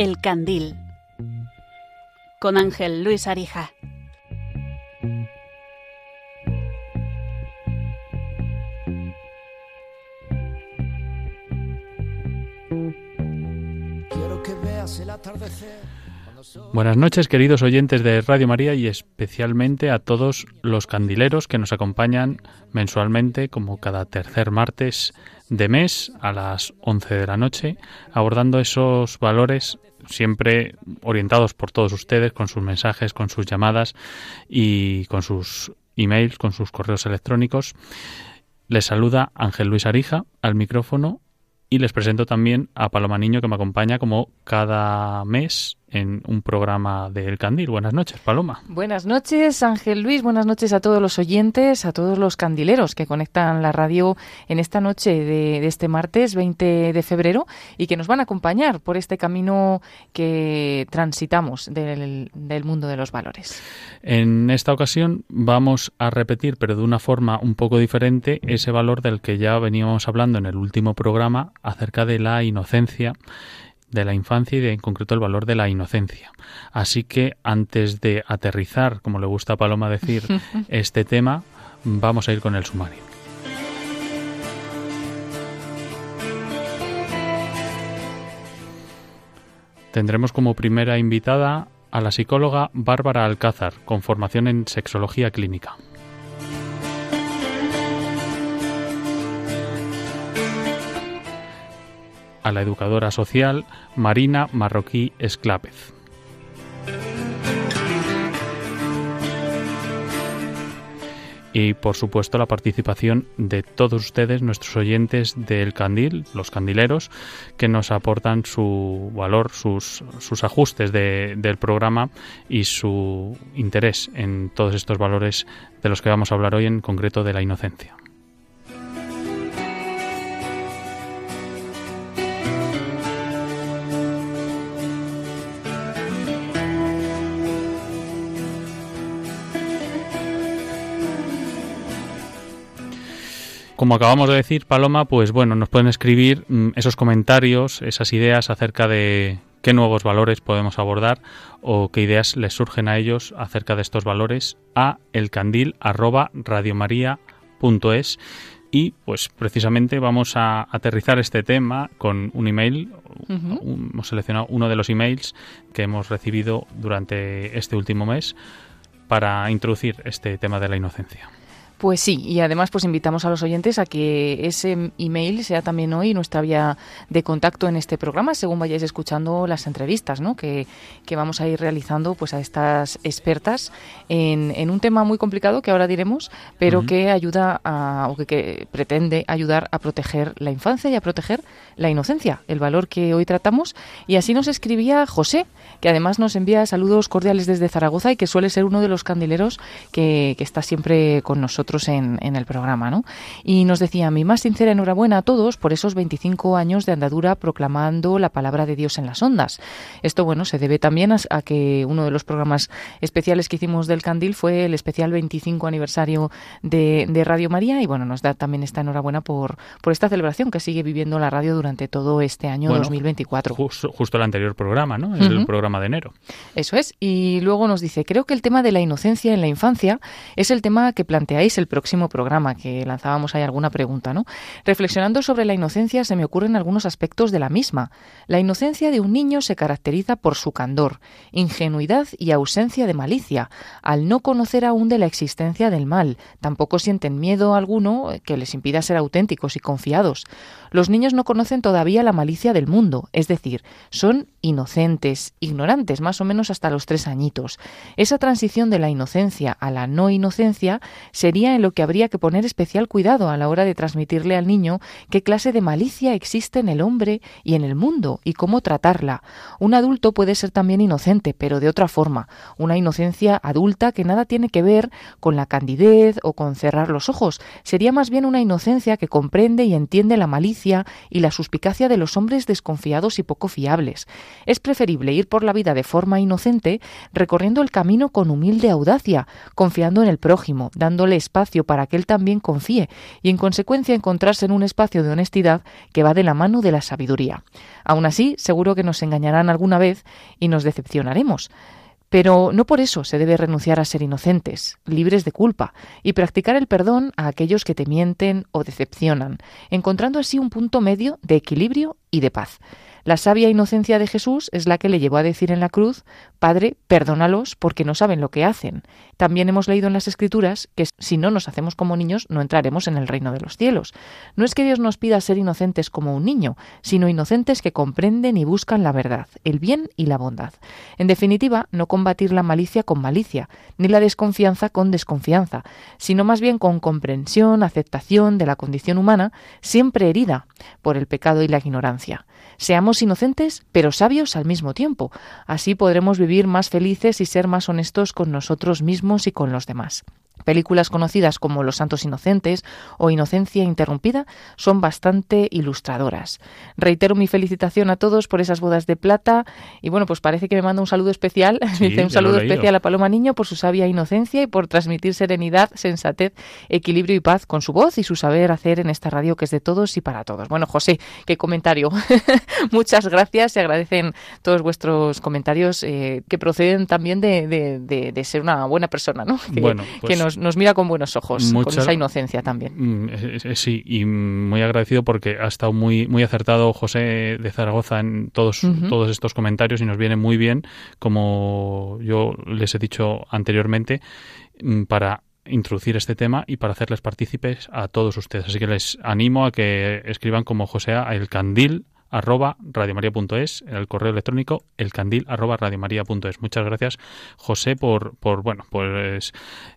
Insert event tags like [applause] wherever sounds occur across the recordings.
El Candil con Ángel Luis Arija. Buenas noches, queridos oyentes de Radio María y especialmente a todos los candileros que nos acompañan mensualmente, como cada tercer martes de mes a las 11 de la noche, abordando esos valores siempre orientados por todos ustedes con sus mensajes, con sus llamadas y con sus emails, con sus correos electrónicos. Les saluda Ángel Luis Arija al micrófono y les presento también a Paloma Niño que me acompaña como cada mes en un programa de El Candil. Buenas noches, Paloma. Buenas noches, Ángel Luis. Buenas noches a todos los oyentes, a todos los candileros que conectan la radio en esta noche de, este martes 20 de febrero y que nos van a acompañar por este camino que transitamos del, del mundo de los valores. En esta ocasión vamos a repetir, pero de una forma un poco diferente, ese valor del que ya veníamos hablando en el último programa acerca de la inocencia de la infancia y de, en concreto el valor de la inocencia. Así que antes de aterrizar, como le gusta a Paloma decir, [laughs] este tema, vamos a ir con el sumario. Tendremos como primera invitada a la psicóloga Bárbara Alcázar, con formación en sexología clínica. A la educadora social Marina Marroquí Esclápez. y por supuesto la participación de todos ustedes, nuestros oyentes del Candil, los candileros, que nos aportan su valor, sus, sus ajustes del programa y su interés en todos estos valores de los que vamos a hablar hoy, en concreto de la inocencia. Como acabamos de decir, Paloma, pues bueno, nos pueden escribir mm, esos comentarios, esas ideas acerca de qué nuevos valores podemos abordar o qué ideas les surgen a ellos acerca de estos valores a elcandil@radiomaria.es y pues precisamente vamos a aterrizar este tema con un email. Hemos seleccionado uno de los emails que hemos recibido durante este último mes para introducir este tema de la inocencia. Pues sí, y además pues invitamos a los oyentes a que ese email sea también hoy nuestra vía de contacto en este programa, según vayáis escuchando las entrevistas ¿no? que, vamos a ir realizando pues a estas expertas en, un tema muy complicado que ahora diremos, pero que ayuda a, o que, pretende ayudar a proteger la infancia y a proteger la inocencia, el valor que hoy tratamos. Y así nos escribía José, que además nos envía saludos cordiales desde Zaragoza y que suele ser uno de los candileros que, que está siempre con nosotros en, el programa, ¿no? Y nos decía, mi más sincera enhorabuena a todos por esos 25 años de andadura proclamando la palabra de Dios en las ondas. Esto, bueno, se debe también a, que uno de los programas especiales que hicimos del Candil fue el especial 25 aniversario de, Radio María y, bueno, nos da también esta enhorabuena por, por esta celebración que sigue viviendo la radio durante todo este año 2024. Justo, el anterior programa, ¿no? El programa de enero. Eso es. Y luego nos dice, creo que el tema de la inocencia en la infancia es el tema que planteáis el próximo programa, que lanzábamos ahí alguna pregunta, ¿no? Reflexionando sobre la inocencia se me ocurren algunos aspectos de la misma. La inocencia de un niño se caracteriza por su candor, ingenuidad y ausencia de malicia, al no conocer aún de la existencia del mal. Tampoco sienten miedo alguno que les impida ser auténticos y confiados. Los niños no conocen todavía la malicia del mundo, es decir, son inocentes, ignorantes, más o menos hasta los tres añitos. Esa transición de la inocencia a la no inocencia sería en lo que habría que poner especial cuidado a la hora de transmitirle al niño qué clase de malicia existe en el hombre y en el mundo y cómo tratarla. Un adulto puede ser también inocente, pero de otra forma, una inocencia adulta que nada tiene que ver con la candidez o con cerrar los ojos, sería más bien una inocencia que comprende y entiende la malicia y la suspicacia de los hombres desconfiados y poco fiables. Es preferible ir por la vida de forma inocente, recorriendo el camino con humilde audacia, confiando en el prójimo, dándole espacio para que él también confíe, y en consecuencia encontrarse en un espacio de honestidad que va de la mano de la sabiduría. Aún así, seguro que nos engañarán alguna vez y nos decepcionaremos. Pero no por eso se debe renunciar a ser inocentes, libres de culpa, y practicar el perdón a aquellos que te mienten o decepcionan, encontrando así un punto medio de equilibrio y de paz. La sabia inocencia de Jesús es la que le llevó a decir en la cruz, Padre, perdónalos porque no saben lo que hacen. También hemos leído en las Escrituras que si no nos hacemos como niños no entraremos en el reino de los cielos. No es que Dios nos pida ser inocentes como un niño, sino inocentes que comprenden y buscan la verdad, el bien y la bondad. En definitiva, no combatir la malicia con malicia, ni la desconfianza con desconfianza, sino más bien con comprensión, aceptación de la condición humana, siempre herida por el pecado y la ignorancia. Seamos inocentes, pero sabios al mismo tiempo. Así podremos vivir más felices y ser más honestos con nosotros mismos y con los demás. Películas conocidas como Los Santos Inocentes o Inocencia Interrumpida son bastante ilustradoras. Reitero mi felicitación a todos por esas bodas de plata y bueno, pues parece que me manda un saludo especial, [laughs] dice un saludo especial a Paloma Niño por su sabia inocencia y por transmitir serenidad, sensatez, equilibrio y paz con su voz y su saber hacer en esta radio que es de todos y para todos. Bueno, José, qué comentario. [laughs] [laughs] Muchas gracias, se agradecen todos vuestros comentarios eh, que proceden también de, ser una buena persona, ¿no? [laughs] Que, bueno, pues nos, mira con buenos ojos, con esa inocencia también. Mm, sí, y muy agradecido porque ha estado muy, muy acertado José de Zaragoza en todos, todos estos comentarios y nos viene muy bien, como yo les he dicho anteriormente, mm, para introducir este tema y para hacerles partícipes a todos ustedes. Así que les animo a que escriban como José a el candil arroba radiomaria.es, el correo electrónico elcandil arroba radiomaria.es. Muchas gracias, José, por, por bueno, pues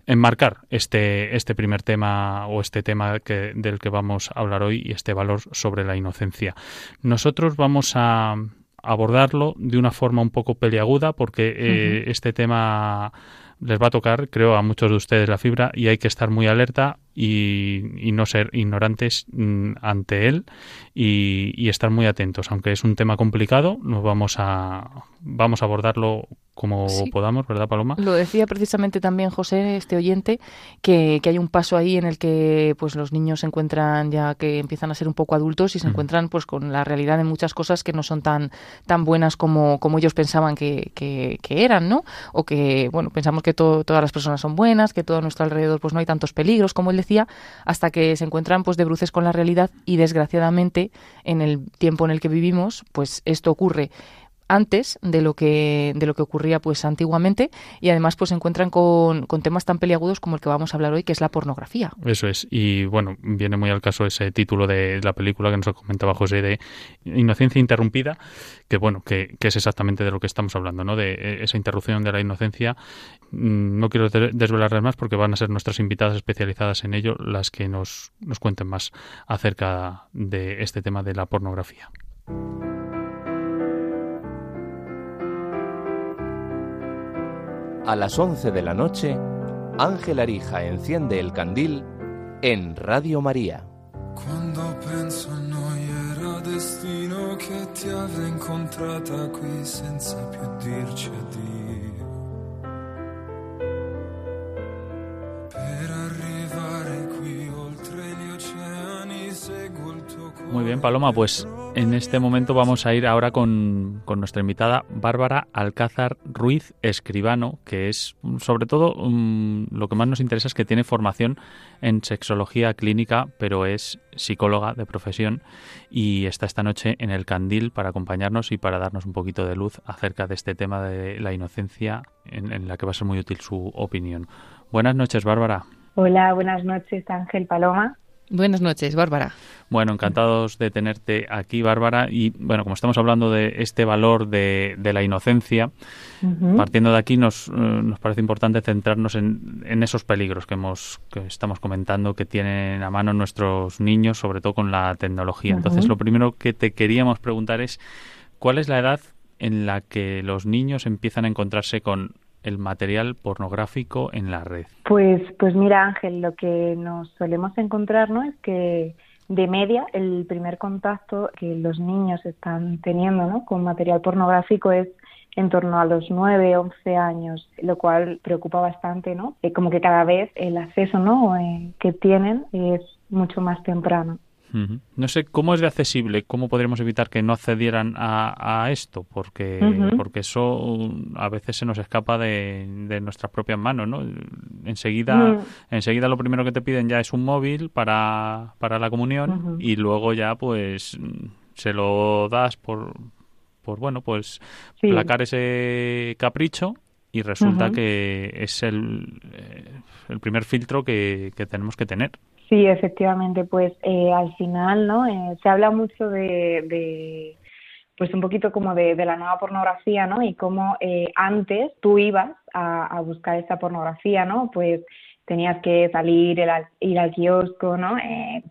enmarcar este, este primer tema o este tema que, del que vamos a hablar hoy y este valor sobre la inocencia. Nosotros vamos a abordarlo de una forma un poco peliaguda porque eh, este tema les va a tocar, creo, a muchos de ustedes la fibra y hay que estar muy alerta y, no ser ignorantes mm, ante él y, estar muy atentos. Aunque es un tema complicado, nos vamos a, vamos a abordarlo como podamos, ¿verdad, Paloma? Lo decía precisamente también José, este oyente, que, hay un paso ahí en el que pues los niños se encuentran ya que empiezan a ser un poco adultos y se encuentran pues con la realidad de muchas cosas que no son tan, tan buenas como, como ellos pensaban que, que, eran, ¿no? O que, bueno, pensamos que todas las personas son buenas, que todo a nuestro alrededor pues no hay tantos peligros, como él decía, hasta que se encuentran pues de bruces con la realidad y desgraciadamente en el tiempo en el que vivimos, pues esto ocurre antes de lo que de lo que ocurría pues antiguamente y además pues se encuentran con, con, temas tan peliagudos como el que vamos a hablar hoy que es la pornografía. Eso es. Y bueno viene muy al caso ese título de la película que nos comentaba José de inocencia interrumpida que bueno que, que es exactamente de lo que estamos hablando no de eh, esa interrupción de la inocencia. Mm, no quiero desvelarles más porque van a ser nuestras invitadas especializadas en ello las que nos, nos cuenten más acerca de este tema de la pornografía. A las 11 de la noche, Ángel Arija enciende el candil en Radio María. Cuando penso noi era destino che ti avrei incontrata qui senza più dirci addio. Per arrivare qui oltre gli oceani seguo il tuo cuore. Muy bien, Paloma, pues en este momento vamos a ir ahora con, nuestra invitada Bárbara Alcázar Ruiz Escribano, que es sobre todo mm, lo que más nos interesa es que tiene formación en sexología clínica, pero es psicóloga de profesión y está esta noche en el Candil para acompañarnos y para darnos un poquito de luz acerca de este tema de la inocencia en, en la que va a ser muy útil su opinión. Buenas noches, Bárbara. Hola, buenas noches, Ángel Paloma. Buenas noches, Bárbara. Bueno, encantados de tenerte aquí, Bárbara. Y bueno, como estamos hablando de este valor de, la inocencia, partiendo de aquí nos, eh, nos parece importante centrarnos en, esos peligros que, hemos, que estamos comentando que tienen a mano nuestros niños, sobre todo con la tecnología. Entonces, lo primero que te queríamos preguntar es, ¿cuál es la edad en la que los niños empiezan a encontrarse con el material pornográfico en la red? Pues, pues mira Ángel, lo que nos solemos encontrar ¿no? es que de media, el primer contacto que los niños están teniendo ¿no? con material pornográfico es en torno a los 9, 11 años, lo cual preocupa bastante, ¿no? Eh, como que cada vez el acceso ¿no? Eh, que tienen es mucho más temprano. No sé cómo es de accesible, cómo podríamos evitar que no accedieran a, esto, porque, porque eso a veces se nos escapa de, nuestras propias manos, ¿no? Enseguida, enseguida lo primero que te piden ya es un móvil para, para la comunión y luego ya pues se lo das por, por bueno, pues placar ese capricho y resulta que es el, eh, el primer filtro que, que tenemos que tener. Sí, efectivamente, pues eh, al final, ¿no? Eh, se habla mucho de, pues un poquito como de, la nueva pornografía, ¿no? Y cómo eh, antes tú ibas a, buscar esa pornografía, ¿no? Pues tenías que salir, ir al kiosco, ¿no?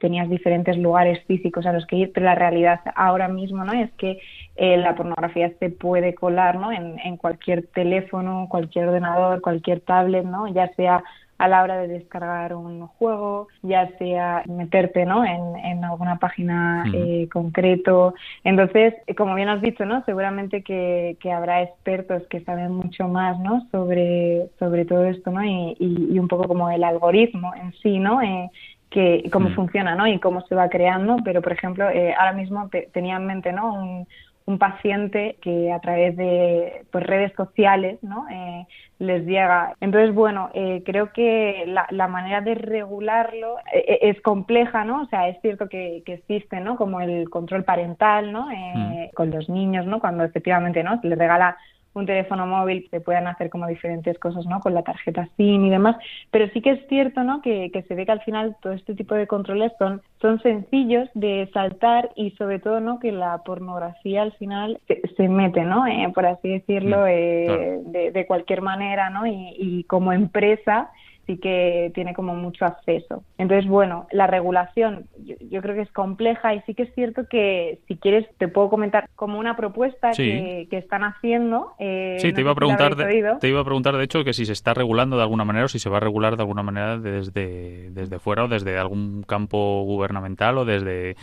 tenías diferentes lugares físicos a los que ir, pero la realidad ahora mismo, ¿no? Es que la pornografía se puede colar, ¿no? En, en cualquier teléfono, cualquier ordenador, cualquier tablet, ¿no? Ya sea a la hora de descargar un juego, ya sea meterte ¿no? en, alguna página eh, concreto. Entonces, eh, como bien has dicho, ¿no? seguramente que, habrá expertos que saben mucho más ¿no? sobre, sobre todo esto ¿no? y, y, un poco como el algoritmo en sí, ¿no? Eh, que cómo funciona ¿no? y cómo se va creando, pero por ejemplo, ahora mismo tenía en mente ¿no? un, un paciente que a través de pues, redes sociales ¿no? Eh, les llega. Entonces, bueno, eh, creo que la, la, manera de regularlo eh, es compleja, ¿no? O sea, es cierto que, que existe, ¿no? Como el control parental, ¿no? Mm. Con los niños, ¿no? Cuando efectivamente, ¿no? Se les regala un teléfono móvil se puedan hacer como diferentes cosas, ¿no? Con la tarjeta SIM y demás, pero sí que es cierto, ¿no? Que, que se ve que al final todo este tipo de controles son, son sencillos de saltar y sobre todo, ¿no? Que la pornografía al final se, mete, ¿no? Eh, por así decirlo, mm, eh, de, de, cualquier manera, ¿no? Y, y como empresa sí que tiene como mucho acceso. Entonces, bueno, la regulación yo, creo que es compleja y sí que es cierto que si quieres te puedo comentar como una propuesta que, están haciendo. Eh, sí, te iba a preguntar, te iba a preguntar de hecho que si se está regulando de alguna manera o si se va a regular de alguna manera desde, desde fuera o desde algún campo gubernamental o desde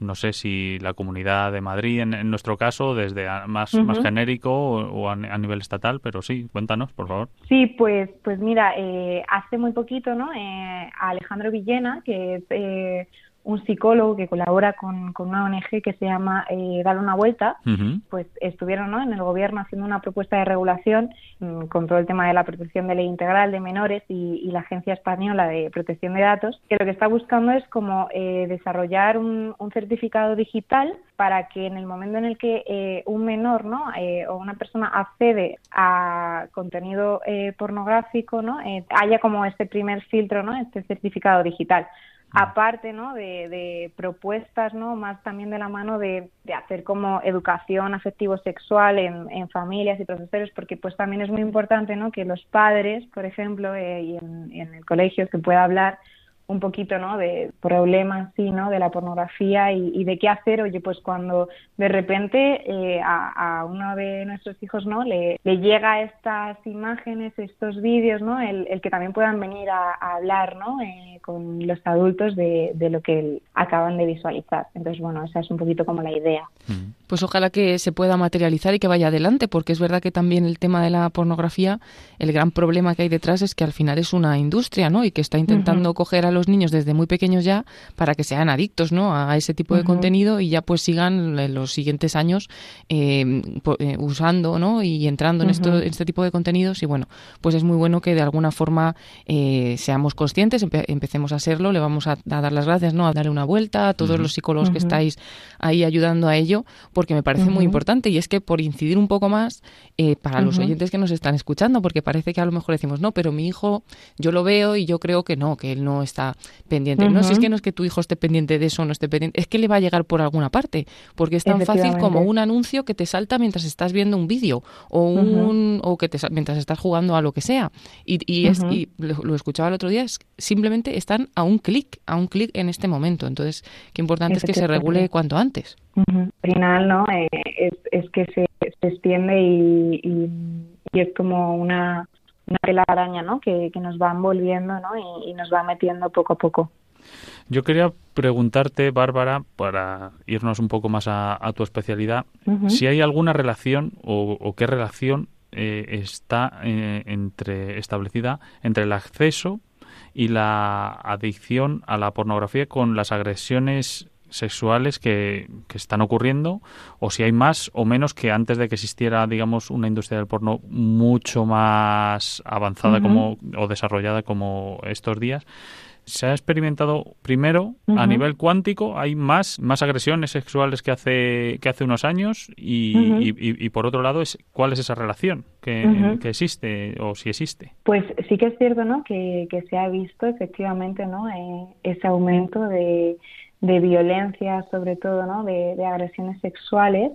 no sé si la comunidad de Madrid, en, nuestro caso, desde más, más genérico o, a, nivel estatal, pero sí, cuéntanos, por favor. Sí, pues, pues mira, eh, hace muy poquito, ¿no? Eh, Alejandro Villena, que es eh, un psicólogo que colabora con, con una ONG que se llama eh, Dar una vuelta, pues estuvieron ¿no? en el gobierno haciendo una propuesta de regulación mm, con todo el tema de la protección de ley integral de menores y, la Agencia Española de Protección de Datos, que lo que está buscando es como eh, desarrollar un, certificado digital para que en el momento en el que eh, un menor ¿no? Eh, o una persona accede a contenido pornográfico, ¿no? haya como este primer filtro, ¿no? este certificado digital aparte ¿no? de, propuestas ¿no? más también de la mano de, hacer como educación afectivo-sexual en, en, familias y profesores porque pues también es muy importante ¿no? que los padres por ejemplo eh, y en, en, el colegio se pueda hablar un poquito, ¿no? De problemas, sí, ¿no? De la pornografía y, de qué hacer, oye, pues cuando de repente eh, a, uno de nuestros hijos, ¿no? Le, le llega estas imágenes, estos vídeos, ¿no? El, que también puedan venir a, hablar, ¿no? Eh, con los adultos de, de, lo que acaban de visualizar. Entonces, bueno, esa es un poquito como la idea. Mm. Pues ojalá que se pueda materializar y que vaya adelante, porque es verdad que también el tema de la pornografía, el gran problema que hay detrás es que al final es una industria, ¿no? Y que está intentando coger a los niños desde muy pequeños ya para que sean adictos, ¿no? A ese tipo de contenido y ya pues sigan en los siguientes años eh, eh, usando, ¿no? Y entrando en, esto, este tipo de contenidos y bueno, pues es muy bueno que de alguna forma eh, seamos conscientes, empecemos a serlo, le vamos a, dar las gracias, ¿no? A darle una vuelta a todos los psicólogos que estáis ahí ayudando a ello porque me parece muy importante y es que por incidir un poco más eh, para los oyentes que nos están escuchando, porque parece que a lo mejor decimos, no, pero mi hijo yo lo veo y yo creo que no, que él no está pendiente. No, si es que no es que tu hijo esté pendiente de eso, no esté pendiente, es que le va a llegar por alguna parte, porque es tan fácil como un anuncio que te salta mientras estás viendo un vídeo o un o que te mientras estás jugando a lo que sea. Y, y, es, y lo, escuchaba el otro día, es, simplemente están a un clic, a un clic en este momento. Entonces, qué importante es que se regule cuanto antes. Al final, ¿no? Eh, es, es, que se, se extiende y, y, es como una, una araña, ¿no? Que, que nos va envolviendo, ¿no? Y, y, nos va metiendo poco a poco. Yo quería preguntarte, Bárbara, para irnos un poco más a, tu especialidad, si hay alguna relación o, qué relación eh, está eh, entre establecida entre el acceso y la adicción a la pornografía con las agresiones sexuales que, que, están ocurriendo o si hay más o menos que antes de que existiera digamos una industria del porno mucho más avanzada como o desarrollada como estos días se ha experimentado primero a nivel cuántico hay más más agresiones sexuales que hace que hace unos años y, y, por otro lado es cuál es esa relación que, que, existe o si existe pues sí que es cierto no que, que se ha visto efectivamente no eh, ese aumento de de violencia, sobre todo, ¿no? de, agresiones sexuales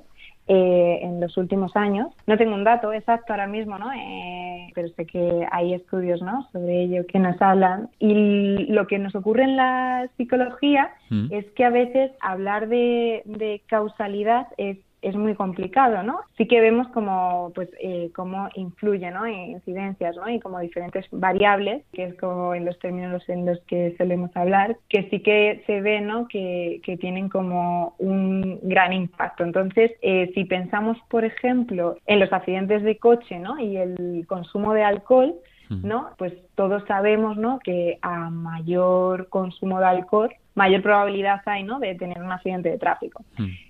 eh, en los últimos años. No tengo un dato exacto ahora mismo, ¿no? Eh, pero sé que hay estudios ¿no? sobre ello que nos hablan. Y lo que nos ocurre en la psicología mm. es que a veces hablar de, de causalidad es es muy complicado, ¿no? Sí que vemos como, pues, eh, cómo influye, ¿no? Incidencias, ¿no? Y como diferentes variables, que es como en los términos en los que solemos hablar, que sí que se ve, ¿no? Que, que tienen como un gran impacto. Entonces, eh, si pensamos, por ejemplo, en los accidentes de coche, ¿no? Y el consumo de alcohol, ¿no? Pues todos sabemos, ¿no? Que a mayor consumo de alcohol, mayor probabilidad hay, ¿no? De tener un accidente de tráfico.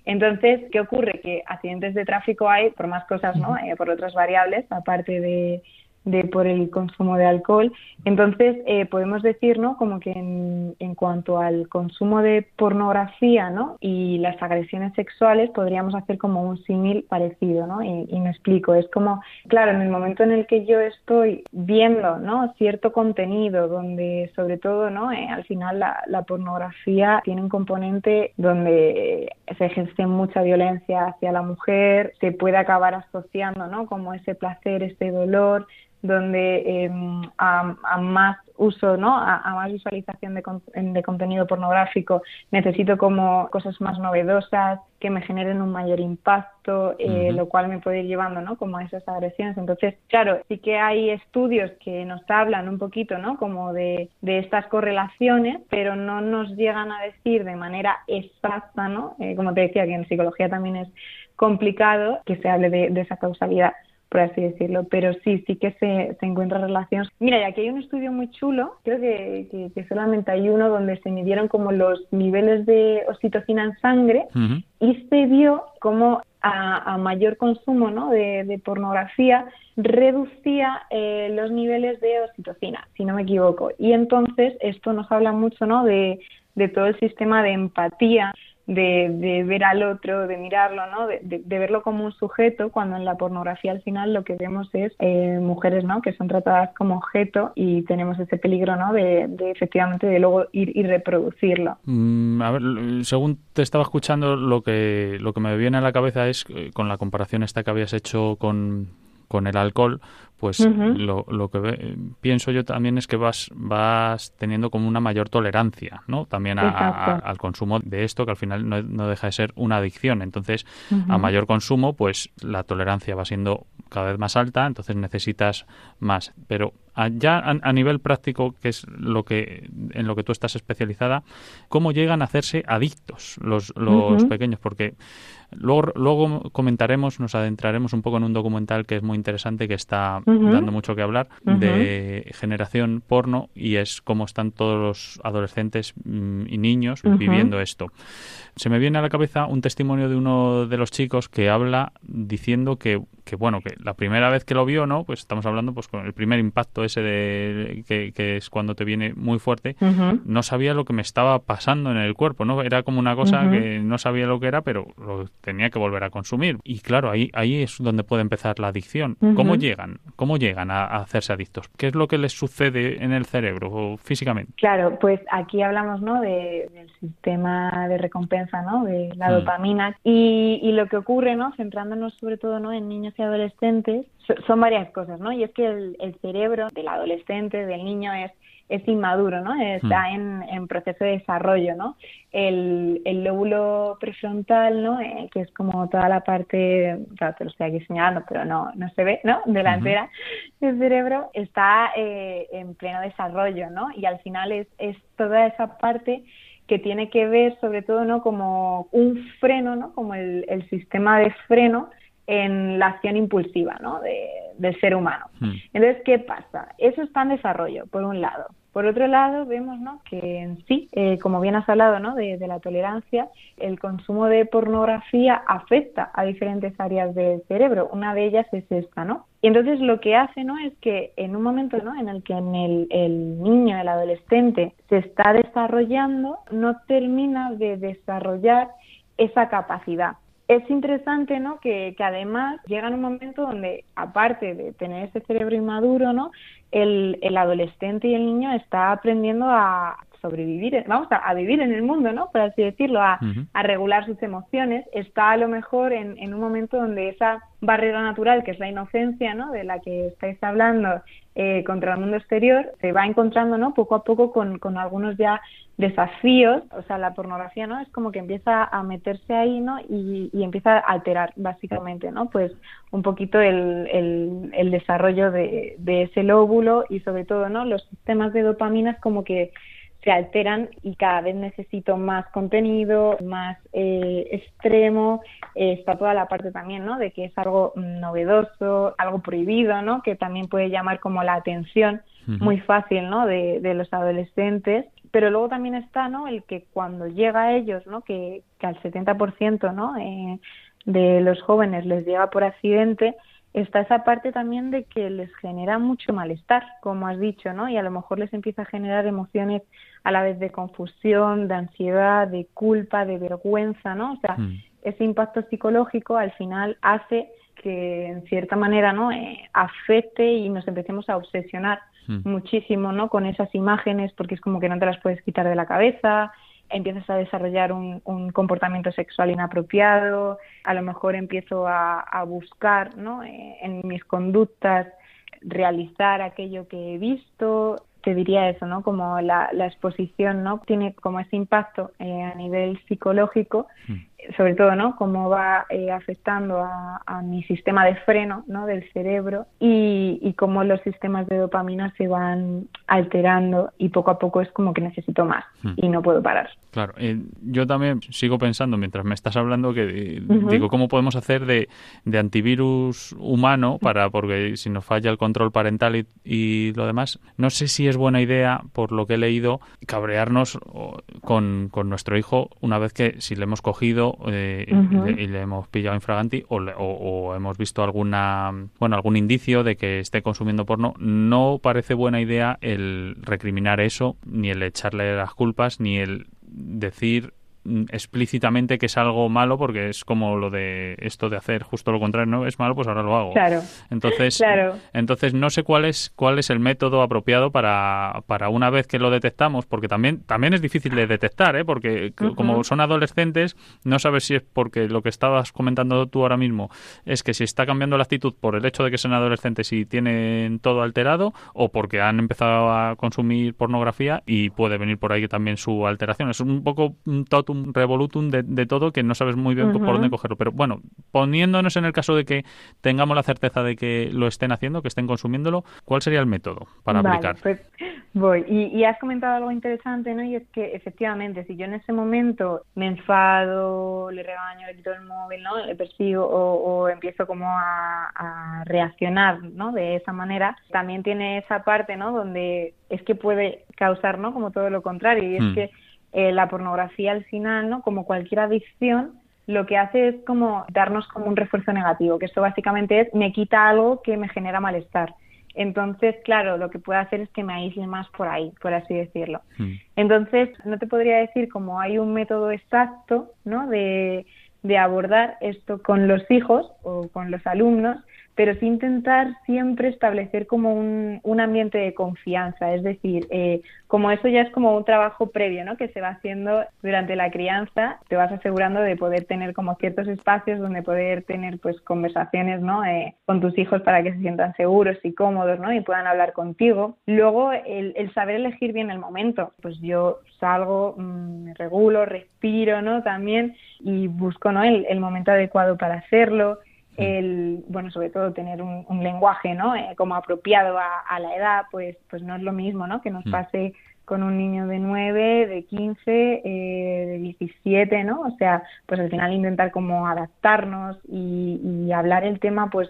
Entonces, ¿qué ocurre? Que accidentes de tráfico hay por más cosas, ¿no? Eh, por otras variables, aparte de, de por el consumo de alcohol. Entonces, eh, podemos decir, ¿no? Como que en, en, cuanto al consumo de pornografía, ¿no? Y las agresiones sexuales, podríamos hacer como un símil parecido, ¿no? Y, me explico. Es como, claro, en el momento en el que yo estoy viendo, ¿no? Cierto contenido donde, sobre todo, ¿no? Eh, al final la, la pornografía tiene un componente donde se ejerce mucha violencia hacia la mujer, se puede acabar asociando, ¿no? Como ese placer, ese dolor, donde em, a, más uso, ¿no? A, más visualización de, de, contenido pornográfico necesito como cosas más novedosas que me generen un mayor impacto, eh, lo cual me puede ir llevando, ¿no? Como a esas agresiones. Entonces, claro, sí que hay estudios que nos hablan un poquito, ¿no? Como de, de estas correlaciones, pero no nos llegan a decir de manera exacta, ¿no? Eh, como te decía, que en psicología también es complicado que se hable de esa causalidad por así decirlo, pero sí, sí que se, se encuentra relación. Mira, y aquí hay un estudio muy chulo, creo que, que, solamente hay uno donde se midieron como los niveles de oxitocina en sangre y se vio como a, mayor consumo ¿no? de, pornografía reducía eh, los niveles de oxitocina, si no me equivoco. Y entonces esto nos habla mucho ¿no? de, de todo el sistema de empatía de, ver al otro, de mirarlo, ¿no? De, verlo como un sujeto, cuando en la pornografía al final lo que vemos es eh, mujeres ¿no? que son tratadas como objeto y tenemos ese peligro ¿no? de, efectivamente de luego ir y reproducirlo. Mm, a ver, según te estaba escuchando, lo que, lo que me viene a la cabeza es, eh, con la comparación esta que habías hecho con, con el alcohol, pues lo, lo, que pienso yo también es que vas, vas teniendo como una mayor tolerancia, ¿no? También al consumo de esto, que al final no, deja de ser una adicción. Entonces, a mayor consumo, pues la tolerancia va siendo cada vez más alta, entonces necesitas más. Pero ya a, nivel práctico, que es lo que en lo que tú estás especializada, ¿cómo llegan a hacerse adictos los, los pequeños? Porque luego, luego comentaremos, nos adentraremos un poco en un documental que es muy interesante, que está dando mucho que hablar, de generación porno y es cómo están todos los adolescentes mm, y niños viviendo esto. Se me viene a la cabeza un testimonio de uno de los chicos que habla diciendo que, que bueno, que la primera vez que lo vio, ¿no? Pues estamos hablando pues con el primer impacto ese de que, es cuando te viene muy fuerte, no sabía lo que me estaba pasando en el cuerpo, ¿no? Era como una cosa que no sabía lo que era, pero lo tenía que volver a consumir. Y claro, ahí, ahí es donde puede empezar la adicción. ¿Cómo llegan? ¿Cómo llegan a, hacerse adictos? ¿Qué es lo que les sucede en el cerebro o físicamente? Claro, pues aquí hablamos, ¿no? De, del sistema de recompensa, ¿no? De la mm. dopamina. Y, y lo que ocurre, ¿no? Centrándonos sobre todo, ¿no? En niños y adolescentes, son varias cosas, ¿no? Y es que el, cerebro del adolescente, del niño, es, es inmaduro, ¿no? Está hmm. en, proceso de desarrollo, ¿no? El, el lóbulo prefrontal, ¿no? Eh, que es como toda la parte, claro, te lo estoy aquí señalando, pero no, no se ve, ¿no? [laughs] Delantera del cerebro está eh, en pleno desarrollo, ¿no? Y al final es, es toda esa parte que tiene que ver sobre todo no como un freno, ¿no? como el, el sistema de freno en la acción impulsiva ¿no? de, del ser humano. Hmm. Entonces, ¿qué pasa? Eso está en desarrollo, por un lado. Por otro lado, vemos ¿no? que en sí, eh, como bien has hablado ¿no? de, la tolerancia, el consumo de pornografía afecta a diferentes áreas del cerebro. Una de ellas es esta, ¿no? Y entonces lo que hace ¿no? es que en un momento ¿no? en el que en el, el niño, el adolescente, se está desarrollando, no termina de desarrollar esa capacidad es interesante, ¿no? Que, que, además llega en un momento donde, aparte de tener ese cerebro inmaduro, ¿no? El, el adolescente y el niño está aprendiendo a sobrevivir, vamos a, vivir en el mundo, ¿no? Por así decirlo, a, a regular sus emociones. Está a lo mejor en, en un momento donde esa barrera natural, que es la inocencia, ¿no? De la que estáis hablando, eh, contra el mundo exterior, se va encontrando, ¿no? Poco a poco con, con algunos ya desafíos, o sea, la pornografía, ¿no? Es como que empieza a meterse ahí, ¿no? Y, y empieza a alterar, básicamente, ¿no? Pues un poquito el, el, el desarrollo de, de, ese lóbulo y sobre todo, ¿no? Los sistemas de dopaminas como que se alteran y cada vez necesito más contenido, más eh, extremo. Eh, está toda la parte también, ¿no? De que es algo novedoso, algo prohibido, ¿no? Que también puede llamar como la atención muy fácil, ¿no? De, de los adolescentes pero luego también está no el que cuando llega a ellos no que, que al 70% no eh, de los jóvenes les llega por accidente está esa parte también de que les genera mucho malestar como has dicho no y a lo mejor les empieza a generar emociones a la vez de confusión de ansiedad de culpa de vergüenza no o sea mm. ese impacto psicológico al final hace que en cierta manera no eh, afecte y nos empecemos a obsesionar Hmm. muchísimo, ¿no? Con esas imágenes, porque es como que no te las puedes quitar de la cabeza, empiezas a desarrollar un, comportamiento sexual inapropiado, a lo mejor empiezo a, buscar, ¿no? Eh, en mis conductas realizar aquello que he visto, te diría eso, ¿no? Como la, exposición, ¿no? Tiene como ese impacto eh, a nivel psicológico hmm sobre todo, ¿no? Cómo va eh, afectando a, mi sistema de freno, ¿no? Del cerebro y, y cómo los sistemas de dopamina se van alterando y poco a poco es como que necesito más hmm. y no puedo parar. Claro, eh, yo también sigo pensando mientras me estás hablando que eh, digo cómo podemos hacer de, de, antivirus humano para porque si nos falla el control parental y, y, lo demás, no sé si es buena idea por lo que he leído cabrearnos con, con nuestro hijo una vez que si le hemos cogido eh, y, le, hemos pillado infraganti o, o, hemos visto alguna bueno algún indicio de que esté consumiendo porno. No parece buena idea el recriminar eso ni el echarle las culpas ni el decir explícitamente que es algo malo porque es como lo de esto de hacer justo lo contrario no es malo pues ahora lo hago. Claro. Entonces [laughs] entonces no sé cuál es cuál es el método apropiado para, para una vez que lo detectamos porque también también es difícil de detectar ¿eh? porque como son adolescentes no sabes si es porque lo que estabas comentando tú ahora mismo es que si está cambiando la actitud por el hecho de que son adolescentes y tienen todo alterado o porque han empezado a consumir pornografía y puede venir por ahí también su alteración. Es un poco un totum revolutum de, todo que no sabes muy bien por dónde cogerlo. Pero bueno, poniéndonos en el caso de que tengamos la certeza de que lo estén haciendo, que estén consumiéndolo, ¿cuál sería el método para aplicar? Pues voy. Y, has comentado algo interesante, ¿no? Y es que efectivamente, si yo en ese momento me enfado, le regaño, le quito el móvil, ¿no? Le persigo o, empiezo como a, reaccionar, ¿no? De esa manera, también tiene esa parte, ¿no? Donde es que puede causar, ¿no? Como todo lo contrario. Y es hmm. que eh, la pornografía al final, ¿no? Como cualquier adicción, lo que hace es como darnos como un refuerzo negativo, que esto básicamente es me quita algo que me genera malestar. Entonces, claro, lo que puede hacer es que me aísle más por ahí, por así decirlo. Hmm. Entonces, no te podría decir como hay un método exacto, ¿no? De, de abordar esto con los hijos o con los alumnos, pero sí intentar siempre establecer como un, un ambiente de confianza, es decir, eh, como eso ya es como un trabajo previo, ¿no? Que se va haciendo durante la crianza, te vas asegurando de poder tener como ciertos espacios donde poder tener pues conversaciones, ¿no? Eh, con tus hijos para que se sientan seguros y cómodos, ¿no? Y puedan hablar contigo. Luego, el, saber elegir bien el momento, pues yo salgo, mm, me regulo, respiro, ¿no? También y busco, ¿no? El momento adecuado para hacerlo el, bueno, sobre todo tener un, lenguaje, ¿no? Eh, como apropiado a, la edad, pues, pues no es lo mismo, ¿no? Que nos pase con un niño de 9, de 15, eh, de 17, ¿no? O sea, pues al final intentar como adaptarnos y, y hablar el tema pues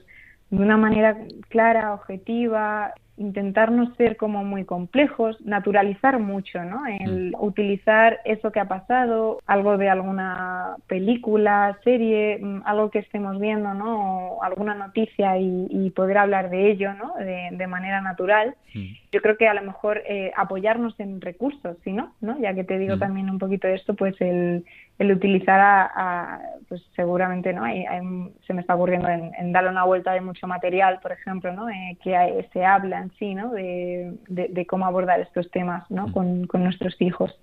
de una manera clara, objetiva, intentar no ser como muy complejos, naturalizar mucho, ¿no? El mm. utilizar eso que ha pasado, algo de alguna película, serie, mm, algo que estemos viendo, ¿no? O alguna noticia y, poder hablar de ello, ¿no? De, manera natural. Mm. Yo creo que a lo mejor eh, apoyarnos en recursos, ¿sí, no? ¿no? Ya que te digo también un poquito de esto, pues el, el utilizar a, pues seguramente no hay, se me está ocurriendo en, darle una vuelta de mucho material por ejemplo no eh, que se habla en sí no de, de, cómo abordar estos temas no mm. con, con, nuestros hijos.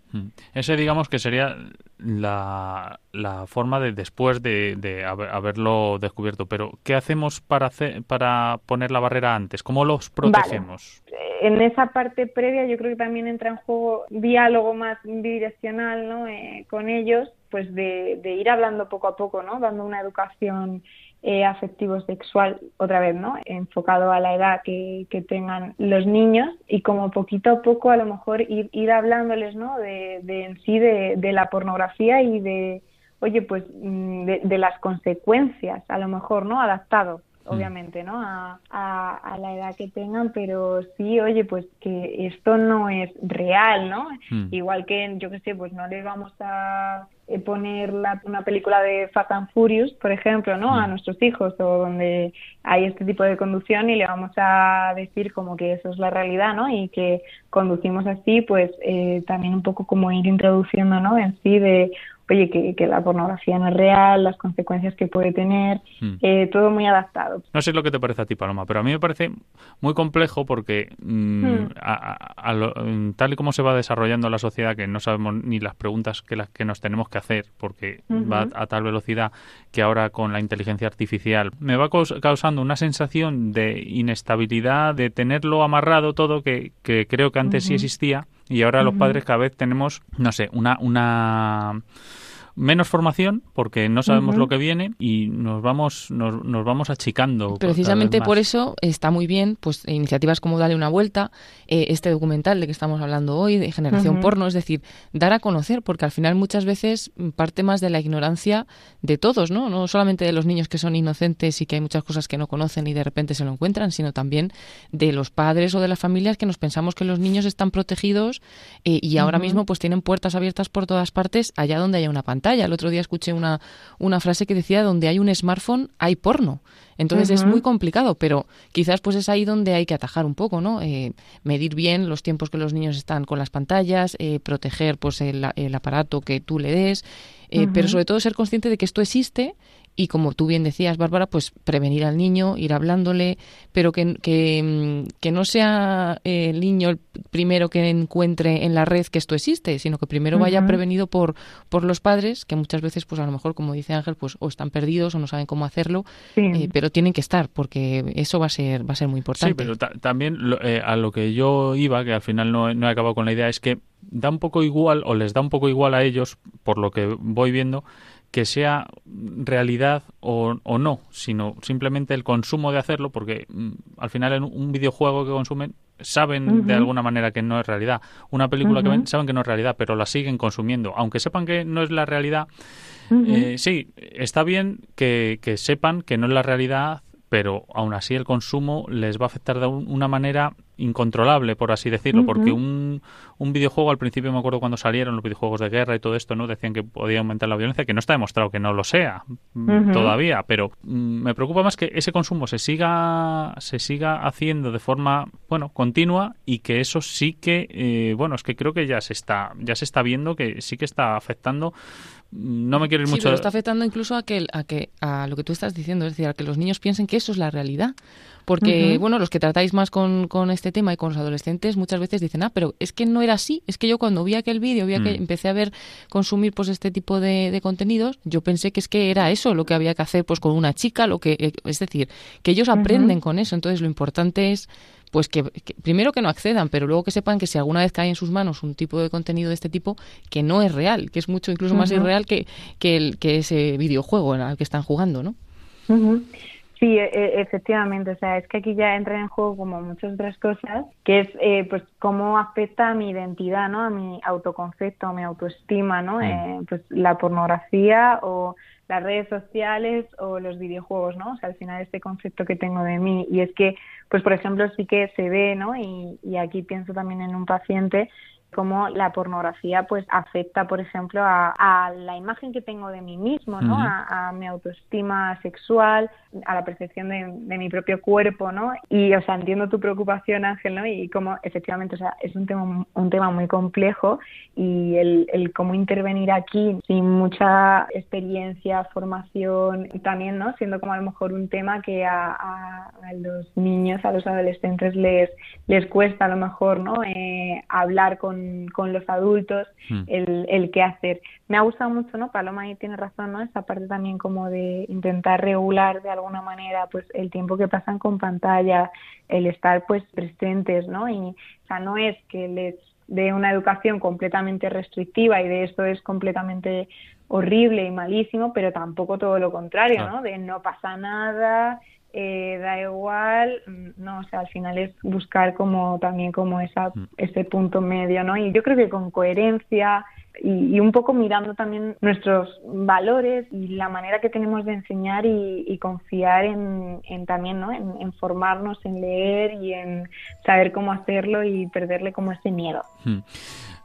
Ese digamos que sería la, la forma de después de, de, haberlo descubierto. Pero qué hacemos para hacer, para poner la barrera antes cómo los protegemos en esa parte previa yo creo que también entra en juego diálogo más bidireccional ¿no? Eh, con ellos pues de, ir hablando poco a poco, ¿no? Dando una educación eh, afectivo-sexual, otra vez, ¿no? Enfocado a la edad que, tengan los niños y como poquito a poco a lo mejor ir, ir hablándoles, ¿no? De, en sí de, la pornografía y de, oye, pues mm, de, las consecuencias, a lo mejor, ¿no? Adaptado mm. obviamente, ¿no? A, a, la edad que tengan, pero sí, oye, pues que esto no es real, ¿no? Mm. Igual que, yo qué sé, pues no les vamos a eh, poner una película de Fast and Furious, por ejemplo, ¿no? A mm. nuestros hijos o donde hay este tipo de conducción y le vamos a decir como que eso es la realidad, ¿no? Y que conducimos así, pues eh, también un poco como ir introduciendo, ¿no? En sí de, oye, que, la pornografía no es real, las consecuencias que puede tener, hmm. eh, todo muy adaptado. No sé lo que te parece a ti, Paloma, pero a mí me parece muy complejo porque mm, hmm. tal y como se va desarrollando la sociedad, que no sabemos ni las preguntas que, las que nos tenemos que hacer, porque va a tal velocidad que ahora con la inteligencia artificial me va causando una sensación de inestabilidad, de tenerlo amarrado todo, que, que creo que antes sí existía y ahora los padres cada vez tenemos, no sé, una, una menos formación porque no sabemos lo que viene y nos vamos nos, nos vamos achicando precisamente por eso está muy bien pues iniciativas como Dale una vuelta eh, este documental de que estamos hablando hoy de generación porno es decir dar a conocer porque al final muchas veces parte más de la ignorancia de todos no no solamente de los niños que son inocentes y que hay muchas cosas que no conocen y de repente se lo encuentran sino también de los padres o de las familias que nos pensamos que los niños están protegidos eh, y ahora mismo pues tienen puertas abiertas por todas partes allá donde haya una pantalla el otro día escuché una, una frase que decía, donde hay un smartphone hay porno. Entonces es muy complicado, pero quizás pues es ahí donde hay que atajar un poco, ¿no? Eh, medir bien los tiempos que los niños están con las pantallas, eh, proteger pues el, aparato que tú le des, eh, pero sobre todo ser consciente de que esto existe y como tú bien decías, Bárbara, pues prevenir al niño, ir hablándole, pero que, que, que, no sea el niño el primero que encuentre en la red que esto existe, sino que primero vaya prevenido por, por los padres, que muchas veces, pues a lo mejor, como dice Ángel, pues o están perdidos o no saben cómo hacerlo, eh, pero tienen que estar, porque eso va a ser, va a ser muy importante. Sí, pero también eh, a lo que yo iba, que al final no, no he acabado con la idea, es que da un poco igual, o les da un poco igual a ellos, por lo que voy viendo, que sea realidad o, o, no, sino simplemente el consumo de hacerlo, porque mm, al final en un videojuego que consumen saben de alguna manera que no es realidad. Una película que ven saben que no es realidad, pero la siguen consumiendo, aunque sepan que no es la realidad. Eh, sí, está bien que, que sepan que no es la realidad pero aún así el consumo les va a afectar de una manera incontrolable, por así decirlo, porque un, un, videojuego al principio me acuerdo cuando salieron los videojuegos de guerra y todo esto, ¿no? Decían que podía aumentar la violencia, que no está demostrado que no lo sea mm, todavía, pero mm, me preocupa más que ese consumo se siga se siga haciendo de forma, bueno, continua y que eso sí que eh, bueno, es que creo que ya se está ya se está viendo que sí que está afectando no me quiero ir sí, mucho. Pero está afectando incluso a que, a que a lo que tú estás diciendo, es decir, a que los niños piensen que eso es la realidad. Porque, bueno, los que tratáis más con, con, este tema y con los adolescentes muchas veces dicen, ah, pero es que no era así. Es que yo cuando vi aquel vídeo, vi que mm. empecé a ver, consumir pues este tipo de, de, contenidos, yo pensé que es que era eso lo que había que hacer pues con una chica, lo que, eh, es decir, que ellos aprenden con eso. Entonces lo importante es pues que, primero que no accedan, pero luego que sepan que si alguna vez cae en sus manos un tipo de contenido de este tipo, que no es real, que es mucho incluso más irreal que, que, el, que ese videojuego al que están jugando, ¿no? Sí, e, e, efectivamente. O sea, es que aquí ya entran en juego como muchas otras cosas, que es eh, pues cómo afecta a mi identidad, ¿no? A mi autoconcepto, a mi autoestima, ¿no? Mm. Eh, pues la pornografía o las redes sociales o los videojuegos, ¿no? O sea, al final este concepto que tengo de mí. Y es que, pues por ejemplo, sí que se ve, ¿no? Y, y aquí pienso también en un paciente cómo la pornografía pues afecta, por ejemplo, a, la imagen que tengo de mí mismo, ¿no? a, mi autoestima sexual, a la percepción de, mi propio cuerpo, ¿no? Y, o sea, entiendo tu preocupación, Ángel, ¿no? Y cómo, efectivamente, o sea, es un tema, un tema muy complejo y el, el cómo intervenir aquí sin mucha experiencia, formación, también, ¿no? Siendo como a lo mejor un tema que a, a, los niños, a los adolescentes les, les cuesta a lo mejor, ¿no? Eh, hablar con con, los adultos, hmm. el, el qué hacer. Me ha gustado mucho, ¿no? Paloma ahí tiene razón, ¿no? Esa parte también como de intentar regular de alguna manera pues el tiempo que pasan con pantalla, el estar pues presentes, ¿no? Y o sea, no es que les dé una educación completamente restrictiva y de esto es completamente horrible y malísimo, pero tampoco todo lo contrario, ¿no? De no pasa nada, eh, da igual, no, o sea, al final es buscar como también como esa, mm. ese punto medio, ¿no? Y yo creo que con coherencia y, un poco mirando también nuestros valores y la manera que tenemos de enseñar y, confiar en, también, ¿no? En, formarnos, en leer y en saber cómo hacerlo y perderle como ese miedo. Mm,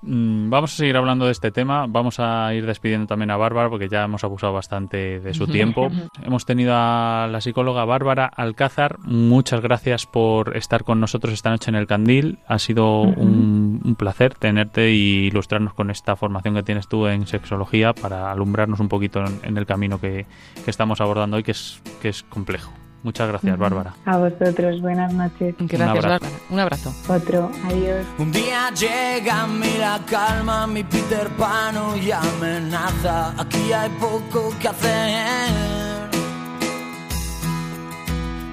vamos a seguir hablando de este tema. Vamos a ir despidiendo también a Bárbara porque ya hemos abusado bastante de su [laughs] tiempo. hemos tenido a la psicóloga Bárbara Alcázar. Muchas gracias por estar con nosotros esta noche en el Candil. Ha sido un, placer tenerte y ilustrarnos con esta formación que tienes tú en sexología para alumbrarnos un poquito en, el camino que, que, estamos abordando hoy, que es, que es complejo. Muchas gracias, Bárbara. A vosotros, buenas noches. Gracias, Bárbara. Un abrazo. Otro, adiós. Un día llega mi la calma, mi Peter Pan y amenaza. Aquí hay poco que hacer.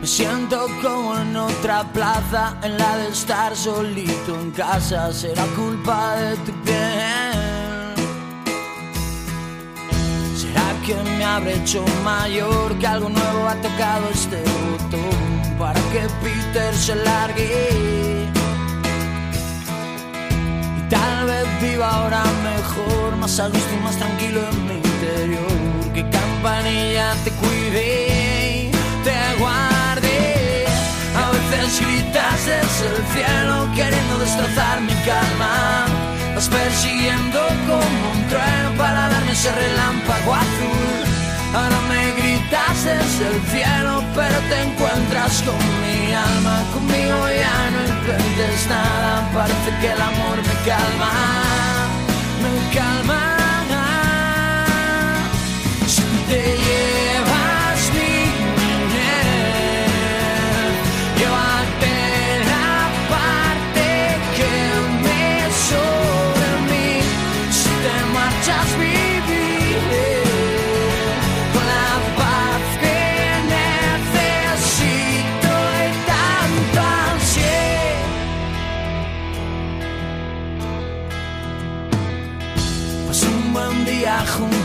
Me siento como en otra plaza, en la de estar solito en casa. Será culpa de tu piel. Que me habré hecho mayor, que algo nuevo ha tocado este botón para que Peter se largue. Y tal vez viva ahora mejor, más a gusto y más tranquilo en mi interior. Que campanilla te cuide, te encuentras con mi alma. Conmigo ya no entiendes nada, parece que el amor me calma, me calma.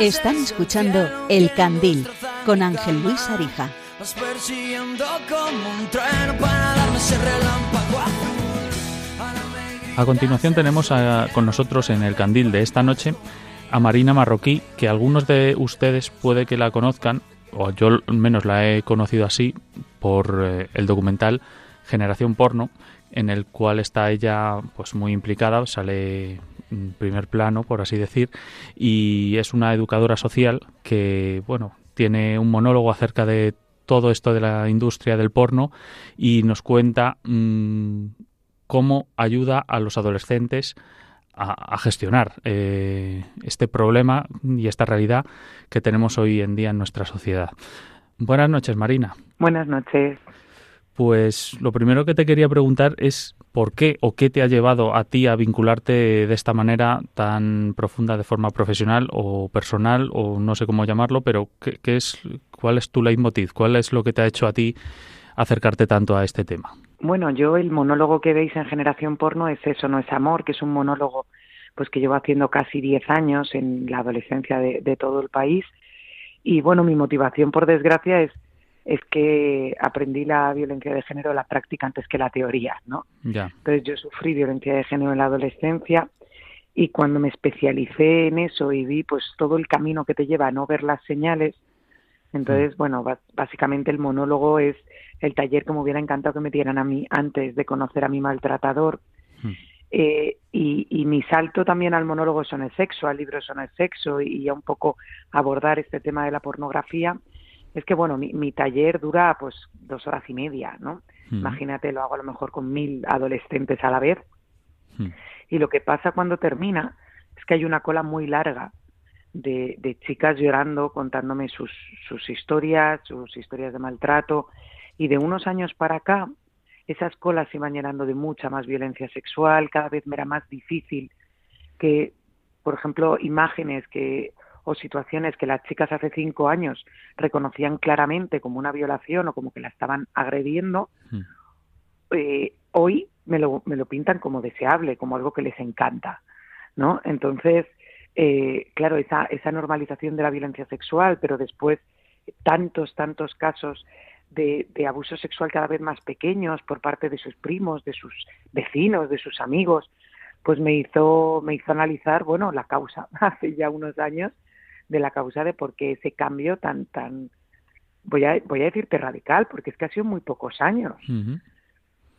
Están escuchando El Candil con Ángel Luis Arija. A continuación tenemos con nosotros en El Candil de esta noche a Marina Marroquí, que algunos de ustedes puede que la conozcan o yo al menos la he conocido así, por eh, el documental Generación Porno, en el cual está ella pues muy implicada, sale primer plano, por así decir, y es una educadora social que, bueno, tiene un monólogo acerca de todo esto de la industria del porno y nos cuenta mm, cómo ayuda a los adolescentes a, gestionar eh, este problema y esta realidad que tenemos hoy en día en nuestra sociedad. Buenas noches, Marina. Buenas noches. Pues lo primero que te quería preguntar es por qué o qué te ha llevado a ti a vincularte de esta manera tan profunda de forma profesional o personal o no sé cómo llamarlo, pero ¿qué, es, ¿cuál es tu leitmotiv? ¿Cuál es lo que te ha hecho a ti acercarte tanto a este tema? Bueno, yo el monólogo que veis en Generación Porno es eso, no es amor, que es un monólogo pues que llevo haciendo casi 10 años en la adolescencia de, de todo el país. Y bueno, mi motivación, por desgracia, es es que aprendí la violencia de género la práctica antes que la teoría, ¿no? Entonces yo sufrí violencia de género en la adolescencia y cuando me especialicé en eso y vi pues todo el camino que te lleva a no ver las señales, entonces, mm. bueno, básicamente el monólogo es el taller que me hubiera encantado que me dieran a mí antes de conocer a mi maltratador. Mm. Eh, y, y, mi salto también al monólogo son el sexo, al libro son el sexo y, y a un poco abordar este tema de la pornografía es que, bueno, mi, taller dura pues dos horas y media, ¿no? Imagínate, lo hago a lo mejor con mil adolescentes a la vez. Y lo que pasa cuando termina es que hay una cola muy larga de, de chicas llorando, contándome sus, sus historias, sus historias de maltrato. Y de unos años para acá, esas colas se iban llenando de mucha más violencia sexual, cada vez me era más difícil que, por ejemplo, imágenes que o situaciones que las chicas hace cinco años reconocían claramente como una violación o como que la estaban agrediendo, hmm. eh, hoy me lo, me lo pintan como deseable, como algo que les encanta, ¿no? Entonces, eh, claro, esa, esa normalización de la violencia sexual, pero después tantos, tantos casos de, de, abuso sexual cada vez más pequeños por parte de sus primos, de sus vecinos, de sus amigos, pues me hizo, me hizo analizar, bueno, la causa [laughs] hace ya unos años de la causa de por qué ese cambio tan, tan, voy a, voy a decirte radical, porque es que ha sido muy pocos años.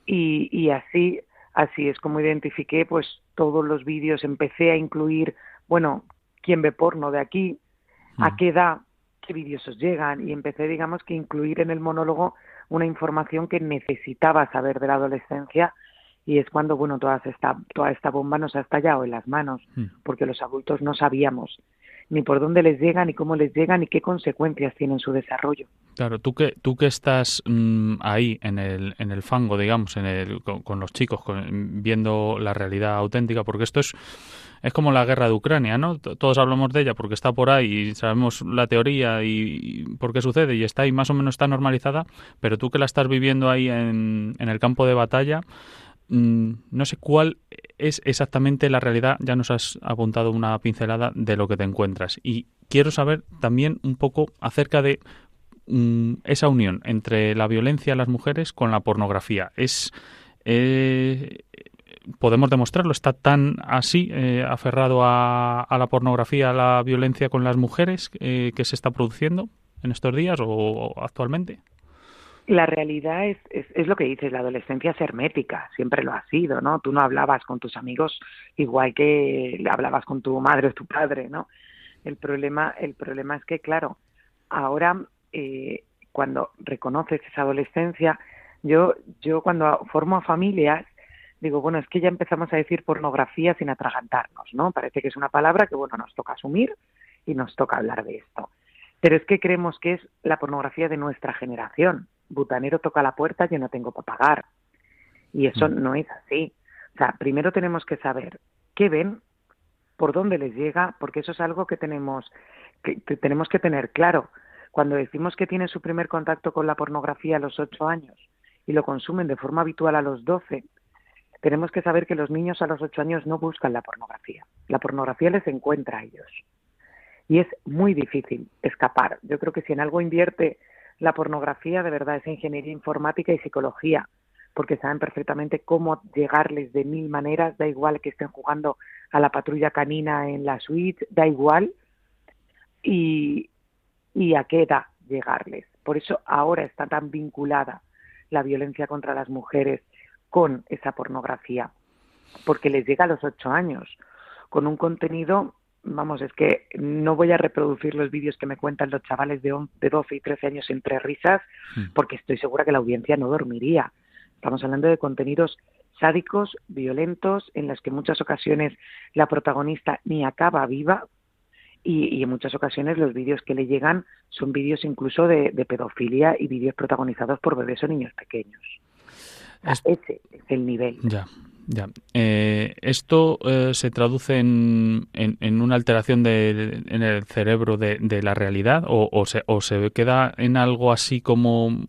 y, y así, así es como identifiqué pues todos los vídeos, empecé a incluir, bueno, quién ve porno de aquí, a qué edad, qué vídeos os llegan, y empecé, digamos, que incluir en el monólogo una información que necesitaba saber de la adolescencia y es cuando bueno toda esta toda esta bomba nos ha estallado en las manos porque los adultos no sabíamos ni por dónde les llega, ni cómo les llega, ni qué consecuencias tienen su desarrollo. Claro, tú que, tú que estás mm, ahí en el, en el fango, digamos, en el, con, los chicos, viendo la realidad auténtica, porque esto es, es como la guerra de Ucrania, ¿no? Todos hablamos de ella porque está por ahí y sabemos la teoría y, por qué sucede y está ahí, más o menos está normalizada, pero tú que la estás viviendo ahí en, en el campo de batalla, Mm, no sé cuál es exactamente la realidad, ya nos has apuntado una pincelada de lo que te encuentras. Y quiero saber también un poco acerca de mm, esa unión entre la violencia a las mujeres con la pornografía. Es. Eh, podemos demostrarlo, está tan así eh, aferrado a, la pornografía, a la violencia con las mujeres eh, que se está produciendo en estos días o actualmente. La realidad es, es, lo que dices, la adolescencia es hermética, siempre lo ha sido, ¿no? Tú no hablabas con tus amigos igual que hablabas con tu madre o tu padre, ¿no? El problema, el problema es que, claro, ahora eh, cuando reconoces esa adolescencia, yo, yo cuando formo familias, digo, bueno, es que ya empezamos a decir pornografía sin atragantarnos, ¿no? Parece que es una palabra que, bueno, nos toca asumir y nos toca hablar de esto. Pero es que creemos que es la pornografía de nuestra generación butanero toca la puerta, yo no tengo para pagar. Y eso mm. no es así. O sea, primero tenemos que saber qué ven, por dónde les llega, porque eso es algo que tenemos que, tenemos que tener claro. Cuando decimos que tienen su primer contacto con la pornografía a los ocho años y lo consumen de forma habitual a los doce, tenemos que saber que los niños a los ocho años no buscan la pornografía. La pornografía les encuentra a ellos. Y es muy difícil escapar. Yo creo que si en algo invierte la pornografía de verdad es ingeniería informática y psicología, porque saben perfectamente cómo llegarles de mil maneras, da igual que estén jugando a la patrulla canina en la suite, da igual, y, y a qué edad, llegarles. Por eso ahora está tan vinculada la violencia contra las mujeres con esa pornografía, porque les llega a los ocho años, con un contenido, vamos, es que no voy a reproducir los vídeos que me cuentan los chavales de, de 12 y 13 años entre risas, hmm. porque estoy segura que la audiencia no dormiría. Estamos hablando de contenidos sádicos, violentos, en los que en muchas ocasiones la protagonista ni acaba viva y, en muchas ocasiones los vídeos que le llegan son vídeos incluso de, pedofilia y vídeos protagonizados por bebés o niños pequeños. Ese es el nivel. Ya. Ya. Eh, ¿Esto eh, se traduce en, en, una alteración de, en el cerebro de, de la realidad o, o, se, o se queda en algo así como...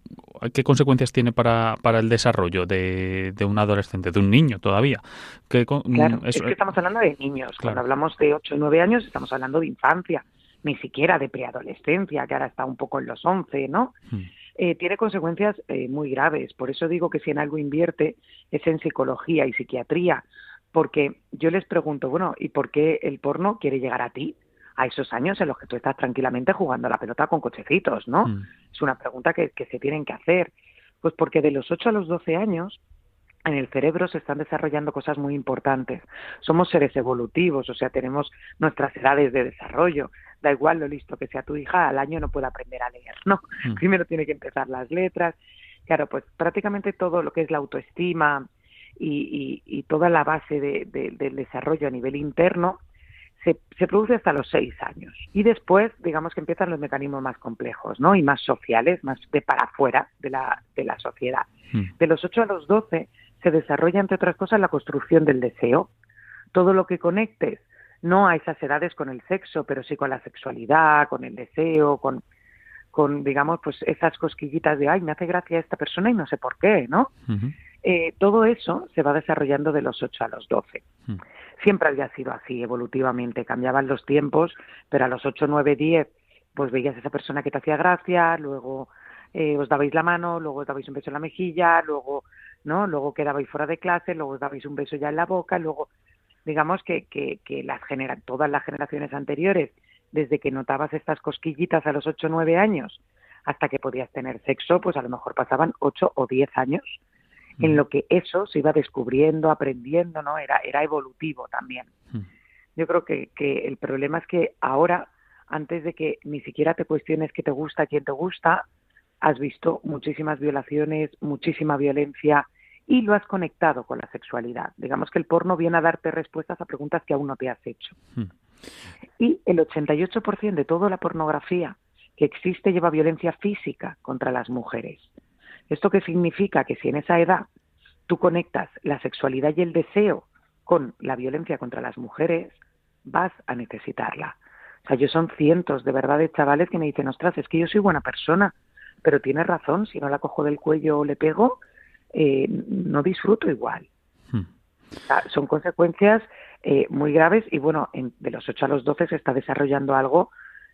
¿Qué consecuencias tiene para, para el desarrollo de, de un adolescente, de un niño todavía? claro, es que estamos hablando de niños. Cuando hablamos de 8 o 9 años estamos hablando de infancia, ni siquiera de preadolescencia, que ahora está un poco en los 11, ¿no? Hmm. Eh, tiene consecuencias eh, muy graves. Por eso digo que si en algo invierte es en psicología y psiquiatría, porque yo les pregunto, bueno, ¿y por qué el porno quiere llegar a ti? a esos años en los que tú estás tranquilamente jugando a la pelota con cochecitos, ¿no? Mm. Es una pregunta que, que, se tienen que hacer. Pues porque de los 8 a los 12 años en el cerebro se están desarrollando cosas muy importantes. Somos seres evolutivos, o sea, tenemos nuestras edades de desarrollo da igual lo listo que sea tu hija, al año no puede aprender a leer, ¿no? Mm. [laughs] Primero tiene que empezar las letras. Claro, pues prácticamente todo lo que es la autoestima y, toda la base del desarrollo a nivel interno se, se, produce hasta los seis años. Y después, digamos que empiezan los mecanismos más complejos, ¿no? Y más sociales, más de para afuera de la, de la sociedad. Mm. De los ocho a los doce se desarrolla, entre otras cosas, la construcción del deseo. Todo lo que conectes no a esas edades con el sexo, pero sí con la sexualidad, con el deseo, con, con digamos, pues esas cosquillitas de, ay, me hace gracia esta persona y no sé por qué, ¿no? Eh, todo eso se va desarrollando de los 8 a los 12. Siempre había sido así, evolutivamente, cambiaban los tiempos, pero a los 8, 9, 10, pues veías a esa persona que te hacía gracia, luego eh, os dabais la mano, luego os dabais un beso en la mejilla, luego, ¿no? Luego quedabais fuera de clase, luego os dabais un beso ya en la boca, luego digamos que, que, que las genera, todas las generaciones anteriores, desde que notabas estas cosquillitas a los 8 o 9 años hasta que podías tener sexo, pues a lo mejor pasaban 8 o 10 años en lo que eso se iba descubriendo, aprendiendo, ¿no? Era, era evolutivo también. Yo creo que, que el problema es que ahora, antes de que ni siquiera te cuestiones qué te gusta, quién te gusta, has visto muchísimas violaciones, muchísima violencia, y lo has conectado con la sexualidad. Digamos que el porno viene a darte respuestas a preguntas que aún no te has hecho. Hmm. Y el 88% de toda la pornografía que existe lleva violencia física contra las mujeres. ¿Esto qué significa? Que si en esa edad tú conectas la sexualidad y el deseo con la violencia contra las mujeres, vas a necesitarla. O sea, yo son cientos de verdad de chavales que me dicen, ostras, es que yo soy buena persona, pero tienes razón, si no la cojo del cuello o le pego, eh, no disfruto igual. Hmm. son consecuencias eh, muy graves y bueno, de los 8 a los 12 se está desarrollando algo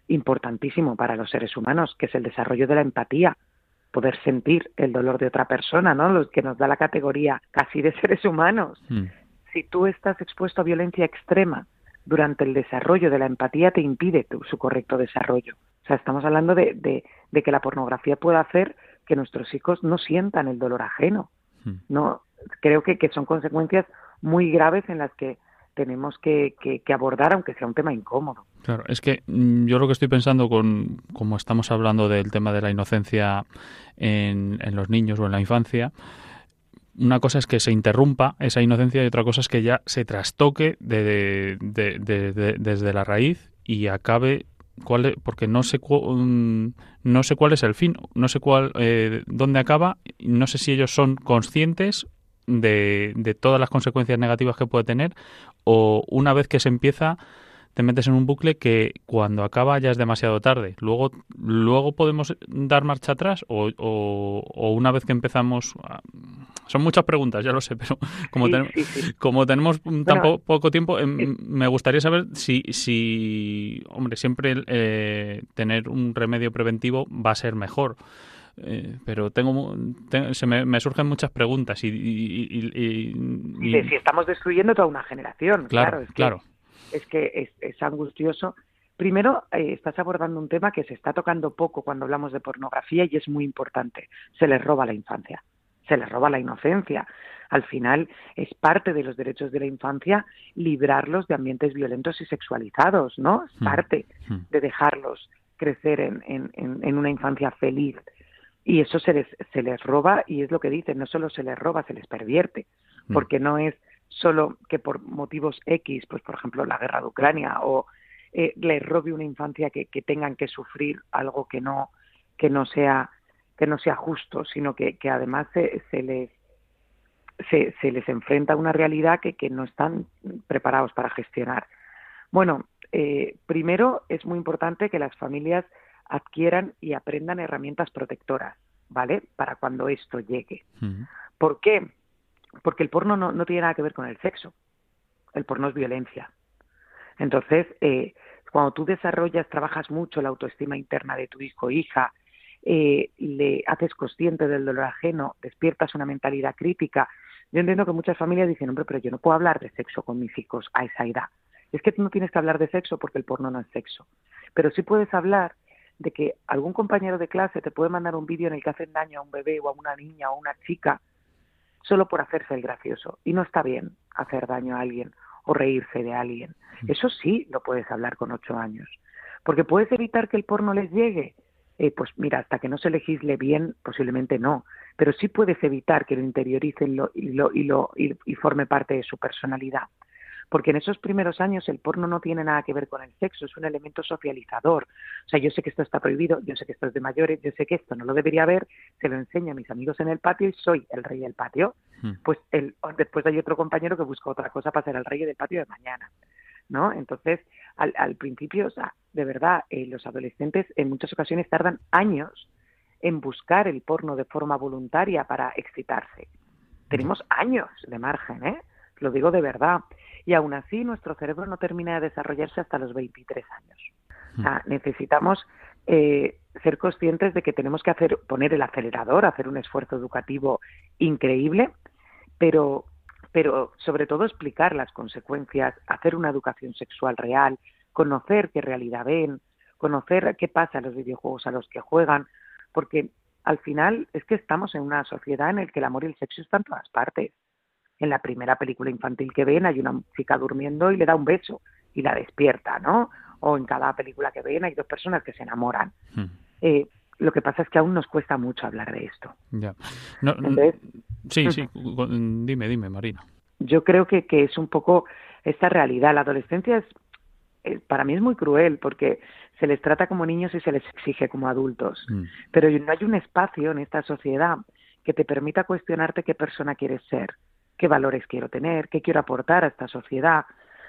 importantísimo para los seres humanos, que es el desarrollo de la empatía, poder sentir el dolor de otra persona, ¿no? Lo que nos da la categoría casi de seres humanos. Hmm. Si tú estás expuesto a violencia extrema durante el desarrollo de la empatía, te impide su correcto desarrollo. O sea, estamos hablando de, de que la pornografía puede hacer que nuestros hijos no sientan el dolor ajeno. Hmm. No, creo que, que son consecuencias muy graves en las que tenemos que, que, abordar, aunque sea un tema incómodo. Claro, es que mm, yo lo que estoy pensando, con como estamos hablando del tema de la inocencia en, en los niños o en la infancia, una cosa es que se interrumpa esa inocencia y otra cosa es que ya se trastoque de, desde la raíz y acabe cuál porque no sé mm, no sé cuál es el fin no sé cuál eh, dónde acaba no sé si ellos son conscientes de, de todas las consecuencias negativas que puede tener o una vez que se empieza te metes en un bucle que cuando acaba ya es demasiado tarde. Luego, luego podemos dar marcha atrás o, o, una vez que empezamos... Son muchas preguntas, ya lo sé, pero [laughs] como, como tenemos tan poco tiempo, em, me gustaría saber si, si hombre, siempre eh, tener un remedio preventivo va a ser mejor. Eh, pero tengo, se me, surgen muchas preguntas y, y, si estamos destruyendo toda una generación claro claro es que es, angustioso Primero, eh, estás abordando un tema que se está tocando poco cuando hablamos de pornografía y es muy importante. Se les roba la infancia, se les roba la inocencia. Al final es parte de los derechos de la infancia librarlos de ambientes violentos y sexualizados, ¿no? Es mm. parte mm. de dejarlos crecer en, en, una infancia feliz. Y eso se les, se les roba y es lo que dicen, no solo se les roba, se les pervierte, mm. porque no es solo que por motivos X, pues por ejemplo la guerra de Ucrania o eh, les robe una infancia que, que, tengan que sufrir algo que no que no sea que no sea justo, sino que, que además se, se les se, se, les enfrenta a una realidad que, que no están preparados para gestionar. Bueno, eh, primero es muy importante que las familias adquieran y aprendan herramientas protectoras, ¿vale? Para cuando esto llegue. ¿Por qué? Porque el porno no, no, tiene nada que ver con el sexo. El porno es violencia. Entonces, eh, cuando tú desarrollas, trabajas mucho la autoestima interna de tu hijo o hija, eh, le haces consciente del dolor ajeno, despiertas una mentalidad crítica. Yo entiendo que muchas familias dicen, hombre, pero yo no puedo hablar de sexo con mis hijos a esa edad. Es que tú no tienes que hablar de sexo porque el porno no es sexo. Pero sí puedes hablar de que algún compañero de clase te puede mandar un vídeo en el que hacen daño a un bebé o a una niña o a una chica solo por hacerse el gracioso. Y no está bien hacer daño a alguien o reírse de alguien. Eso sí lo puedes hablar con ocho años. Porque puedes evitar que el porno les llegue. Eh, pues mira, hasta que no se legisle bien, posiblemente no. Pero sí puedes evitar que lo interioricen y, lo, y, lo, y forme parte de su personalidad porque en esos primeros años el porno no tiene nada que ver con el sexo, es un elemento socializador. O sea, yo sé que esto está prohibido, yo sé que esto es de mayores, yo sé que esto no lo debería haber, se lo enseño a mis amigos en el patio y soy el rey del patio. Hmm. Pues el, después hay otro compañero que busca otra cosa para ser el rey del patio de mañana. ¿No? Entonces, al, principio, o sea, de verdad, eh, los adolescentes en muchas ocasiones tardan años en buscar el porno de forma voluntaria para excitarse. Tenemos años de margen, ¿eh? Lo digo de verdad y aún así nuestro cerebro no termina de desarrollarse hasta los 23 años. O sea, hmm. necesitamos eh, ser conscientes de que tenemos que hacer, poner el acelerador, hacer un esfuerzo educativo increíble, pero, pero sobre todo explicar las consecuencias, hacer una educación sexual real, conocer qué realidad ven, conocer qué pasa en los videojuegos a los que juegan, porque al final es que estamos en una sociedad en la que el amor y el sexo están en todas partes en la primera película infantil que ven hay una chica durmiendo y le da un beso y la despierta, ¿no? O en cada película que ven hay dos personas que se enamoran. Hmm. Eh, lo que pasa es que aún nos cuesta mucho hablar de esto. Ya. sí, sí, dime, dime, Marina. Yo creo que, que es un poco esta realidad. La adolescencia es, para mí es muy cruel porque se les trata como niños y se les exige como adultos. Hmm. Pero no hay un espacio en esta sociedad que te permita cuestionarte qué persona quieres ser qué valores quiero tener, qué quiero aportar a esta sociedad.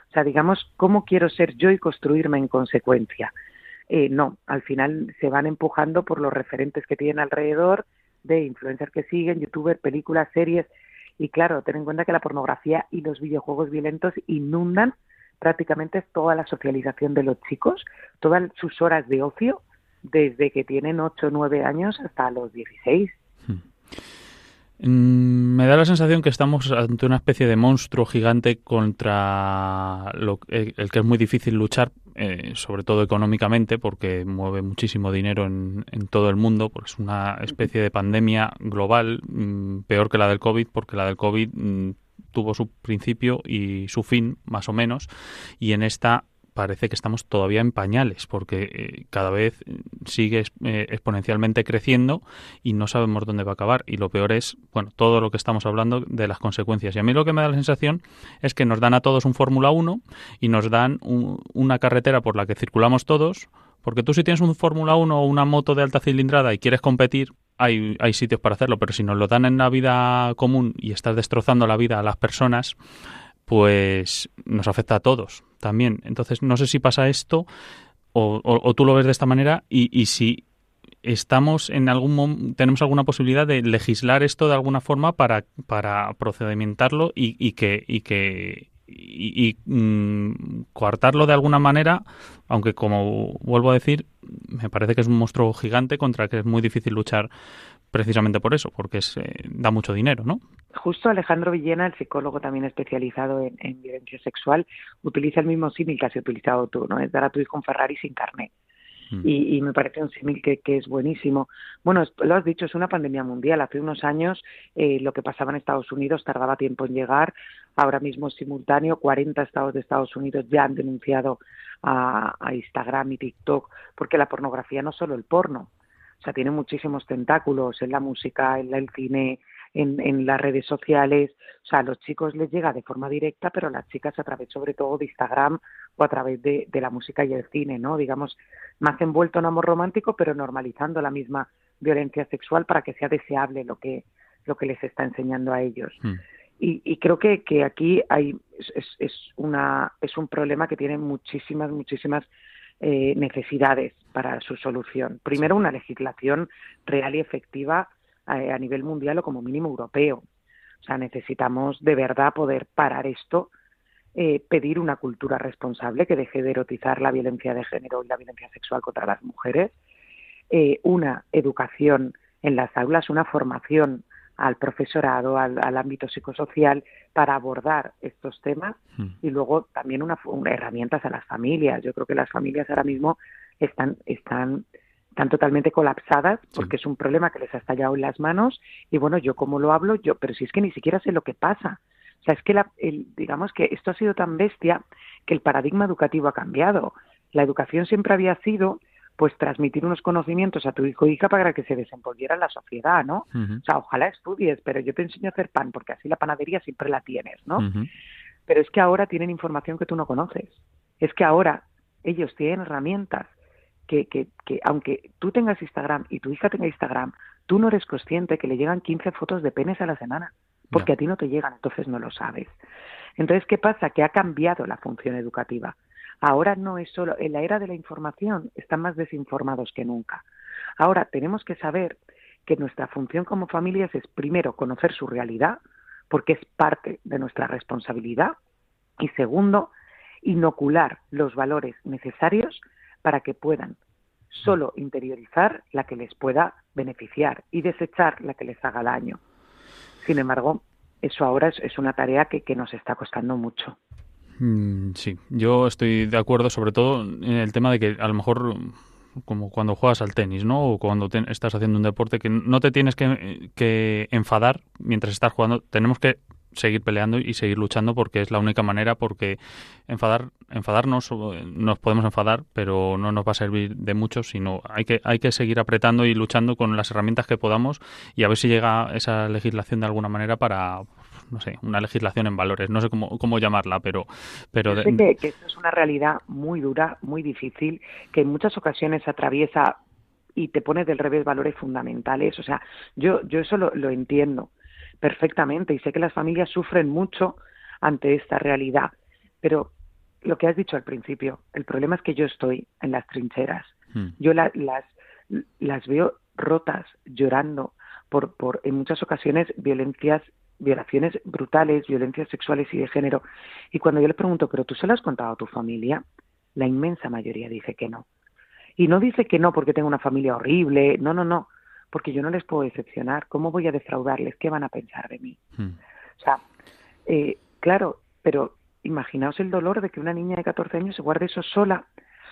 O sea, digamos, cómo quiero ser yo y construirme en consecuencia. Eh, no, al final se van empujando por los referentes que tienen alrededor de influencers que siguen, youtubers, películas, series. Y claro, ten en cuenta que la pornografía y los videojuegos violentos inundan prácticamente toda la socialización de los chicos, todas sus horas de ocio, desde que tienen 8 o 9 años hasta los 16. Mm, me da la sensación que estamos ante una especie de monstruo gigante contra lo, el, que es muy difícil luchar, eh, sobre todo económicamente, porque mueve muchísimo dinero en, todo el mundo, porque es una especie de pandemia global, mm, peor que la del COVID, porque la del COVID mm, tuvo su principio y su fin, más o menos, y en esta parece que estamos todavía en pañales porque eh, cada vez sigue eh, exponencialmente creciendo y no sabemos dónde va a acabar. Y lo peor es bueno todo lo que estamos hablando de las consecuencias. Y a mí lo que me da la sensación es que nos dan a todos un Fórmula 1 y nos dan una carretera por la que circulamos todos porque tú si tienes un Fórmula 1 o una moto de alta cilindrada y quieres competir hay, hay sitios para hacerlo pero si nos lo dan en la vida común y estás destrozando la vida a las personas pues nos afecta a todos también. Entonces, no sé si pasa esto o, tú lo ves de esta manera y, y si estamos en algún tenemos alguna posibilidad de legislar esto de alguna forma para, para procedimentarlo y, y que y que y, mm, coartarlo de alguna manera, aunque como vuelvo a decir, me parece que es un monstruo gigante contra el que es muy difícil luchar precisamente por eso, porque se eh, da mucho dinero, ¿no? Justo Alejandro Villena, el psicólogo también especializado en, violencia sexual, utiliza el mismo símil que has utilizado tú, ¿no? Es dar a tu hijo un Ferrari sin carne. Mm. Y, me parece un símil que, es buenísimo. Bueno, lo has dicho, es una pandemia mundial. Hace unos años eh, lo que pasaba en Estados Unidos tardaba tiempo en llegar. Ahora mismo es simultáneo. 40 estados de Estados Unidos ya han denunciado a, Instagram y TikTok porque la pornografía no es solo el porno. O sea, tiene muchísimos tentáculos en la música, en el cine, en, en, las redes sociales. O sea, a los chicos les llega de forma directa, pero a las chicas a través sobre todo de Instagram o a través de, de la música y el cine, ¿no? Digamos, más envuelto en amor romántico, pero normalizando la misma violencia sexual para que sea deseable lo que, lo que les está enseñando a ellos. Hmm. Y, y, creo que, que aquí hay, es, es, una, es un problema que tiene muchísimas, muchísimas eh, necesidades para su solución. Primero, una legislación real y efectiva eh, a nivel mundial o como mínimo europeo. O sea, necesitamos de verdad poder parar esto, eh, pedir una cultura responsable que deje de erotizar la violencia de género y la violencia sexual contra las mujeres, eh, una educación en las aulas, una formación al profesorado, al, ámbito psicosocial para abordar estos temas hmm. y luego también una, herramientas a las familias. Yo creo que las familias ahora mismo están, están están totalmente colapsadas porque es un problema que les ha estallado en las manos y bueno, yo como lo hablo, yo, pero si es que ni siquiera sé lo que pasa. O sea, es que la, el, digamos que esto ha sido tan bestia que el paradigma educativo ha cambiado. La educación siempre había sido pues transmitir unos conocimientos a tu hijo o hija para que se desenvolviera en la sociedad, ¿no? O sea, ojalá estudies, pero yo te enseño a hacer pan porque así la panadería siempre la tienes, ¿no? Pero es que ahora tienen información que tú no conoces. Es que ahora ellos tienen herramientas que, que, que aunque tú tengas Instagram y tu hija tenga Instagram, tú no eres consciente que le llegan 15 fotos de penes a la semana, porque a ti no te llegan, entonces no lo sabes. Entonces, ¿qué pasa? Que ha cambiado la función educativa. Ahora no es solo, en la era de la información están más desinformados que nunca. Ahora tenemos que saber que nuestra función como familias es primero conocer su realidad, porque es parte de nuestra responsabilidad, y segundo, inocular los valores necesarios para que puedan solo interiorizar la que les pueda beneficiar y desechar la que les haga daño. Sin embargo, eso ahora es, una tarea que, nos está costando mucho. Mm, sí, yo estoy de acuerdo sobre todo en el tema de que a lo mejor como cuando juegas al tenis, ¿no? O cuando estás haciendo un deporte que no te tienes que, que enfadar mientras estás jugando. Tenemos que seguir peleando y seguir luchando porque es la única manera porque enfadar enfadarnos nos podemos enfadar pero no nos va a servir de mucho sino hay que hay que seguir apretando y luchando con las herramientas que podamos y a ver si llega esa legislación de alguna manera para no sé una legislación en valores no sé cómo, cómo llamarla pero pero sé que, que esto es una realidad muy dura muy difícil que en muchas ocasiones atraviesa y te pone del revés valores fundamentales. O sea yo yo eso lo entiendo perfectamente y sé que las familias sufren mucho ante esta realidad, pero lo que has dicho al principio, el problema es que yo estoy en las trincheras, hmm. yo las, las veo rotas, llorando por, por en muchas ocasiones violencias violaciones brutales, violencias sexuales y de género. Y cuando yo le pregunto, ¿pero tú se lo has contado a tu familia? La inmensa mayoría dice que no. Y no dice que no porque tenga una familia horrible, no, no, no porque yo no les puedo decepcionar. ¿Cómo voy a defraudarles? ¿Qué van a pensar de mí? Hmm. O sea, eh, claro, pero imaginaos el dolor de que una niña de 14 años se guarde eso sola,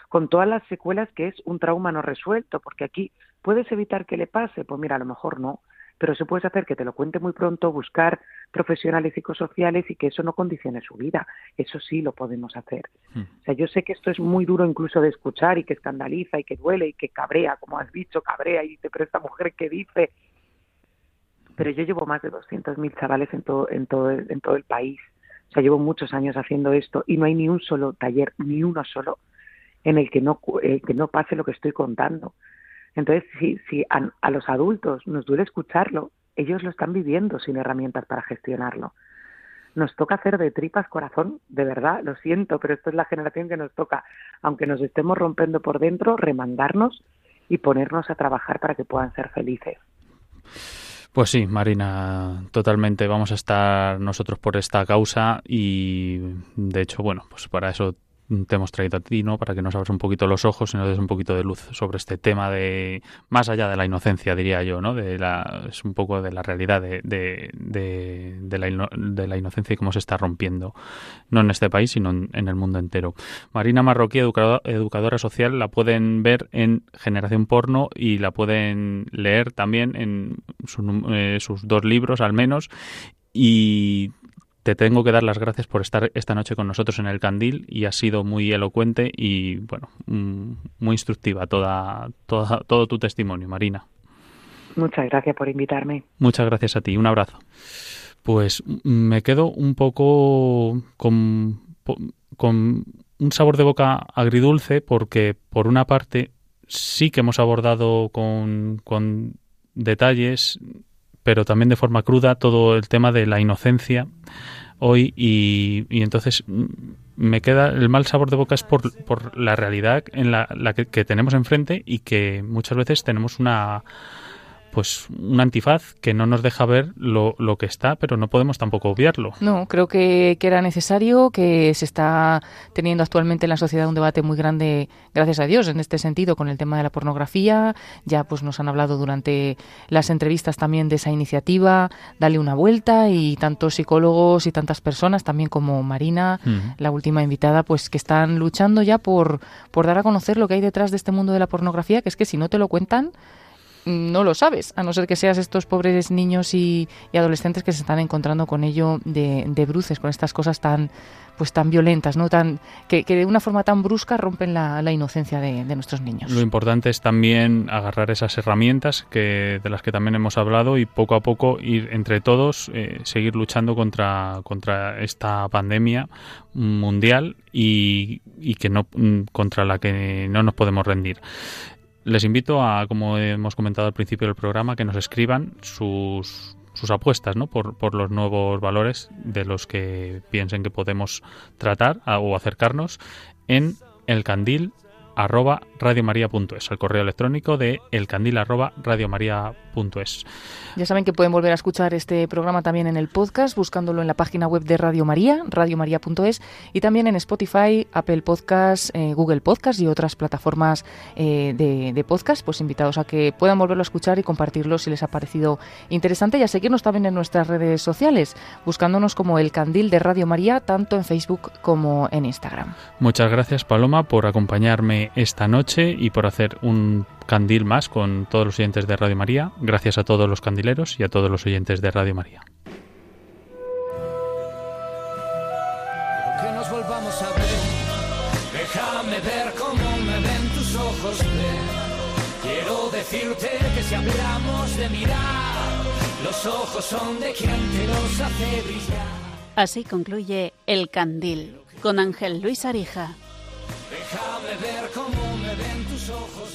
con todas las secuelas que es un trauma no resuelto, porque aquí puedes evitar que le pase, pues mira, a lo mejor no, pero se puede hacer que te lo cuente muy pronto, buscar profesionales psicosociales y que eso no condicione su vida. Eso sí lo podemos hacer. Hmm. O sea, yo sé que esto es muy duro incluso de escuchar y que escandaliza y que duele y que cabrea, como has dicho, cabrea y dice, pero esta mujer qué dice. Pero yo llevo más de 200.000 chavales en todo, en, todo, en todo el país. O sea, llevo muchos años haciendo esto y no hay ni un solo taller, ni uno solo, en el que no, eh, que no pase lo que estoy contando. Entonces, si, si a, los adultos nos duele escucharlo, ellos lo están viviendo sin herramientas para gestionarlo. Nos toca hacer de tripas corazón, de verdad, lo siento, pero esto es la generación que nos toca, aunque nos estemos rompiendo por dentro, remandarnos y ponernos a trabajar para que puedan ser felices. Pues sí, Marina, totalmente. Vamos a estar nosotros por esta causa y, de hecho, bueno, pues para eso te hemos traído a ti, ¿no? Para que nos abras un poquito los ojos y nos des un poquito de luz sobre este tema de, más allá de la inocencia, diría yo, ¿no? De la, es un poco de la realidad de, de, de, la, de la inocencia y cómo se está rompiendo, no en este país, sino en, el mundo entero. Marina Marroquí, educadora, social, la pueden ver en Generación Porno y la pueden leer también en eh, sus dos libros, al menos. Y te tengo que dar las gracias por estar esta noche con nosotros en el Candil y ha sido muy elocuente y bueno, mm, muy instructiva toda, toda, todo tu testimonio, Marina. Muchas gracias por invitarme. Muchas gracias a ti. Un abrazo. Pues mm, me quedo un poco con, con un sabor de boca agridulce porque por una parte sí que hemos abordado con, con detalles pero también de forma cruda todo el tema de la inocencia hoy y, y entonces mm, me queda el mal sabor de boca es por, por la realidad en la, la que tenemos enfrente y que muchas veces tenemos una pues un antifaz que no nos deja ver lo, lo, que está, pero no podemos tampoco obviarlo. No, creo que, que, era necesario, que se está teniendo actualmente en la sociedad un debate muy grande, gracias a Dios, en este sentido, con el tema de la pornografía. Ya pues nos han hablado durante las entrevistas también de esa iniciativa, Dale una vuelta, y tantos psicólogos y tantas personas, también como Marina, la última invitada, pues que están luchando ya por, por dar a conocer lo que hay detrás de este mundo de la pornografía, que es que si no te lo cuentan, no lo sabes, a no ser que seas estos pobres niños y, adolescentes que se están encontrando con ello de, bruces, con estas cosas tan pues tan violentas, ¿no? tan que, de una forma tan brusca rompen la, inocencia de, nuestros niños. Lo importante es también agarrar esas herramientas que de las que también hemos hablado y poco a poco ir entre todos eh, seguir luchando contra contra esta pandemia mundial y, y que no contra la que no nos podemos rendir. Les invito a, como hemos comentado al principio del programa, que nos escriban sus, sus apuestas ¿no? por, por los nuevos valores de los que piensen que podemos tratar o acercarnos en el candil arroba radiomaria.es, el correo electrónico de elcandil arroba radiomaria.es. Ya saben que pueden volver a escuchar este programa también en el podcast, buscándolo en la página web de Radio María, radiomaria.es, y también en Spotify, Apple Podcast, eh, Google Podcast y otras plataformas eh, de, de, podcast, pues invitados a que puedan volverlo a escuchar y compartirlo si les ha parecido interesante y a seguirnos también en nuestras redes sociales, buscándonos como El Candil de Radio María, tanto en Facebook como en Instagram. Muchas gracias, Paloma, por acompañarme esta noche y por hacer un candil más con todos los oyentes de Radio María. Gracias a todos los candileros y a todos los oyentes de Radio María. Que nos volvamos a ver. Déjame ver cómo me ven tus ojos. Quiero decirte que si hablamos de mirar, los ojos son de quien te los hace brillar. Así concluye El Candil con Ángel Luis Arija. Déjame ver cómo me ven tus ojos.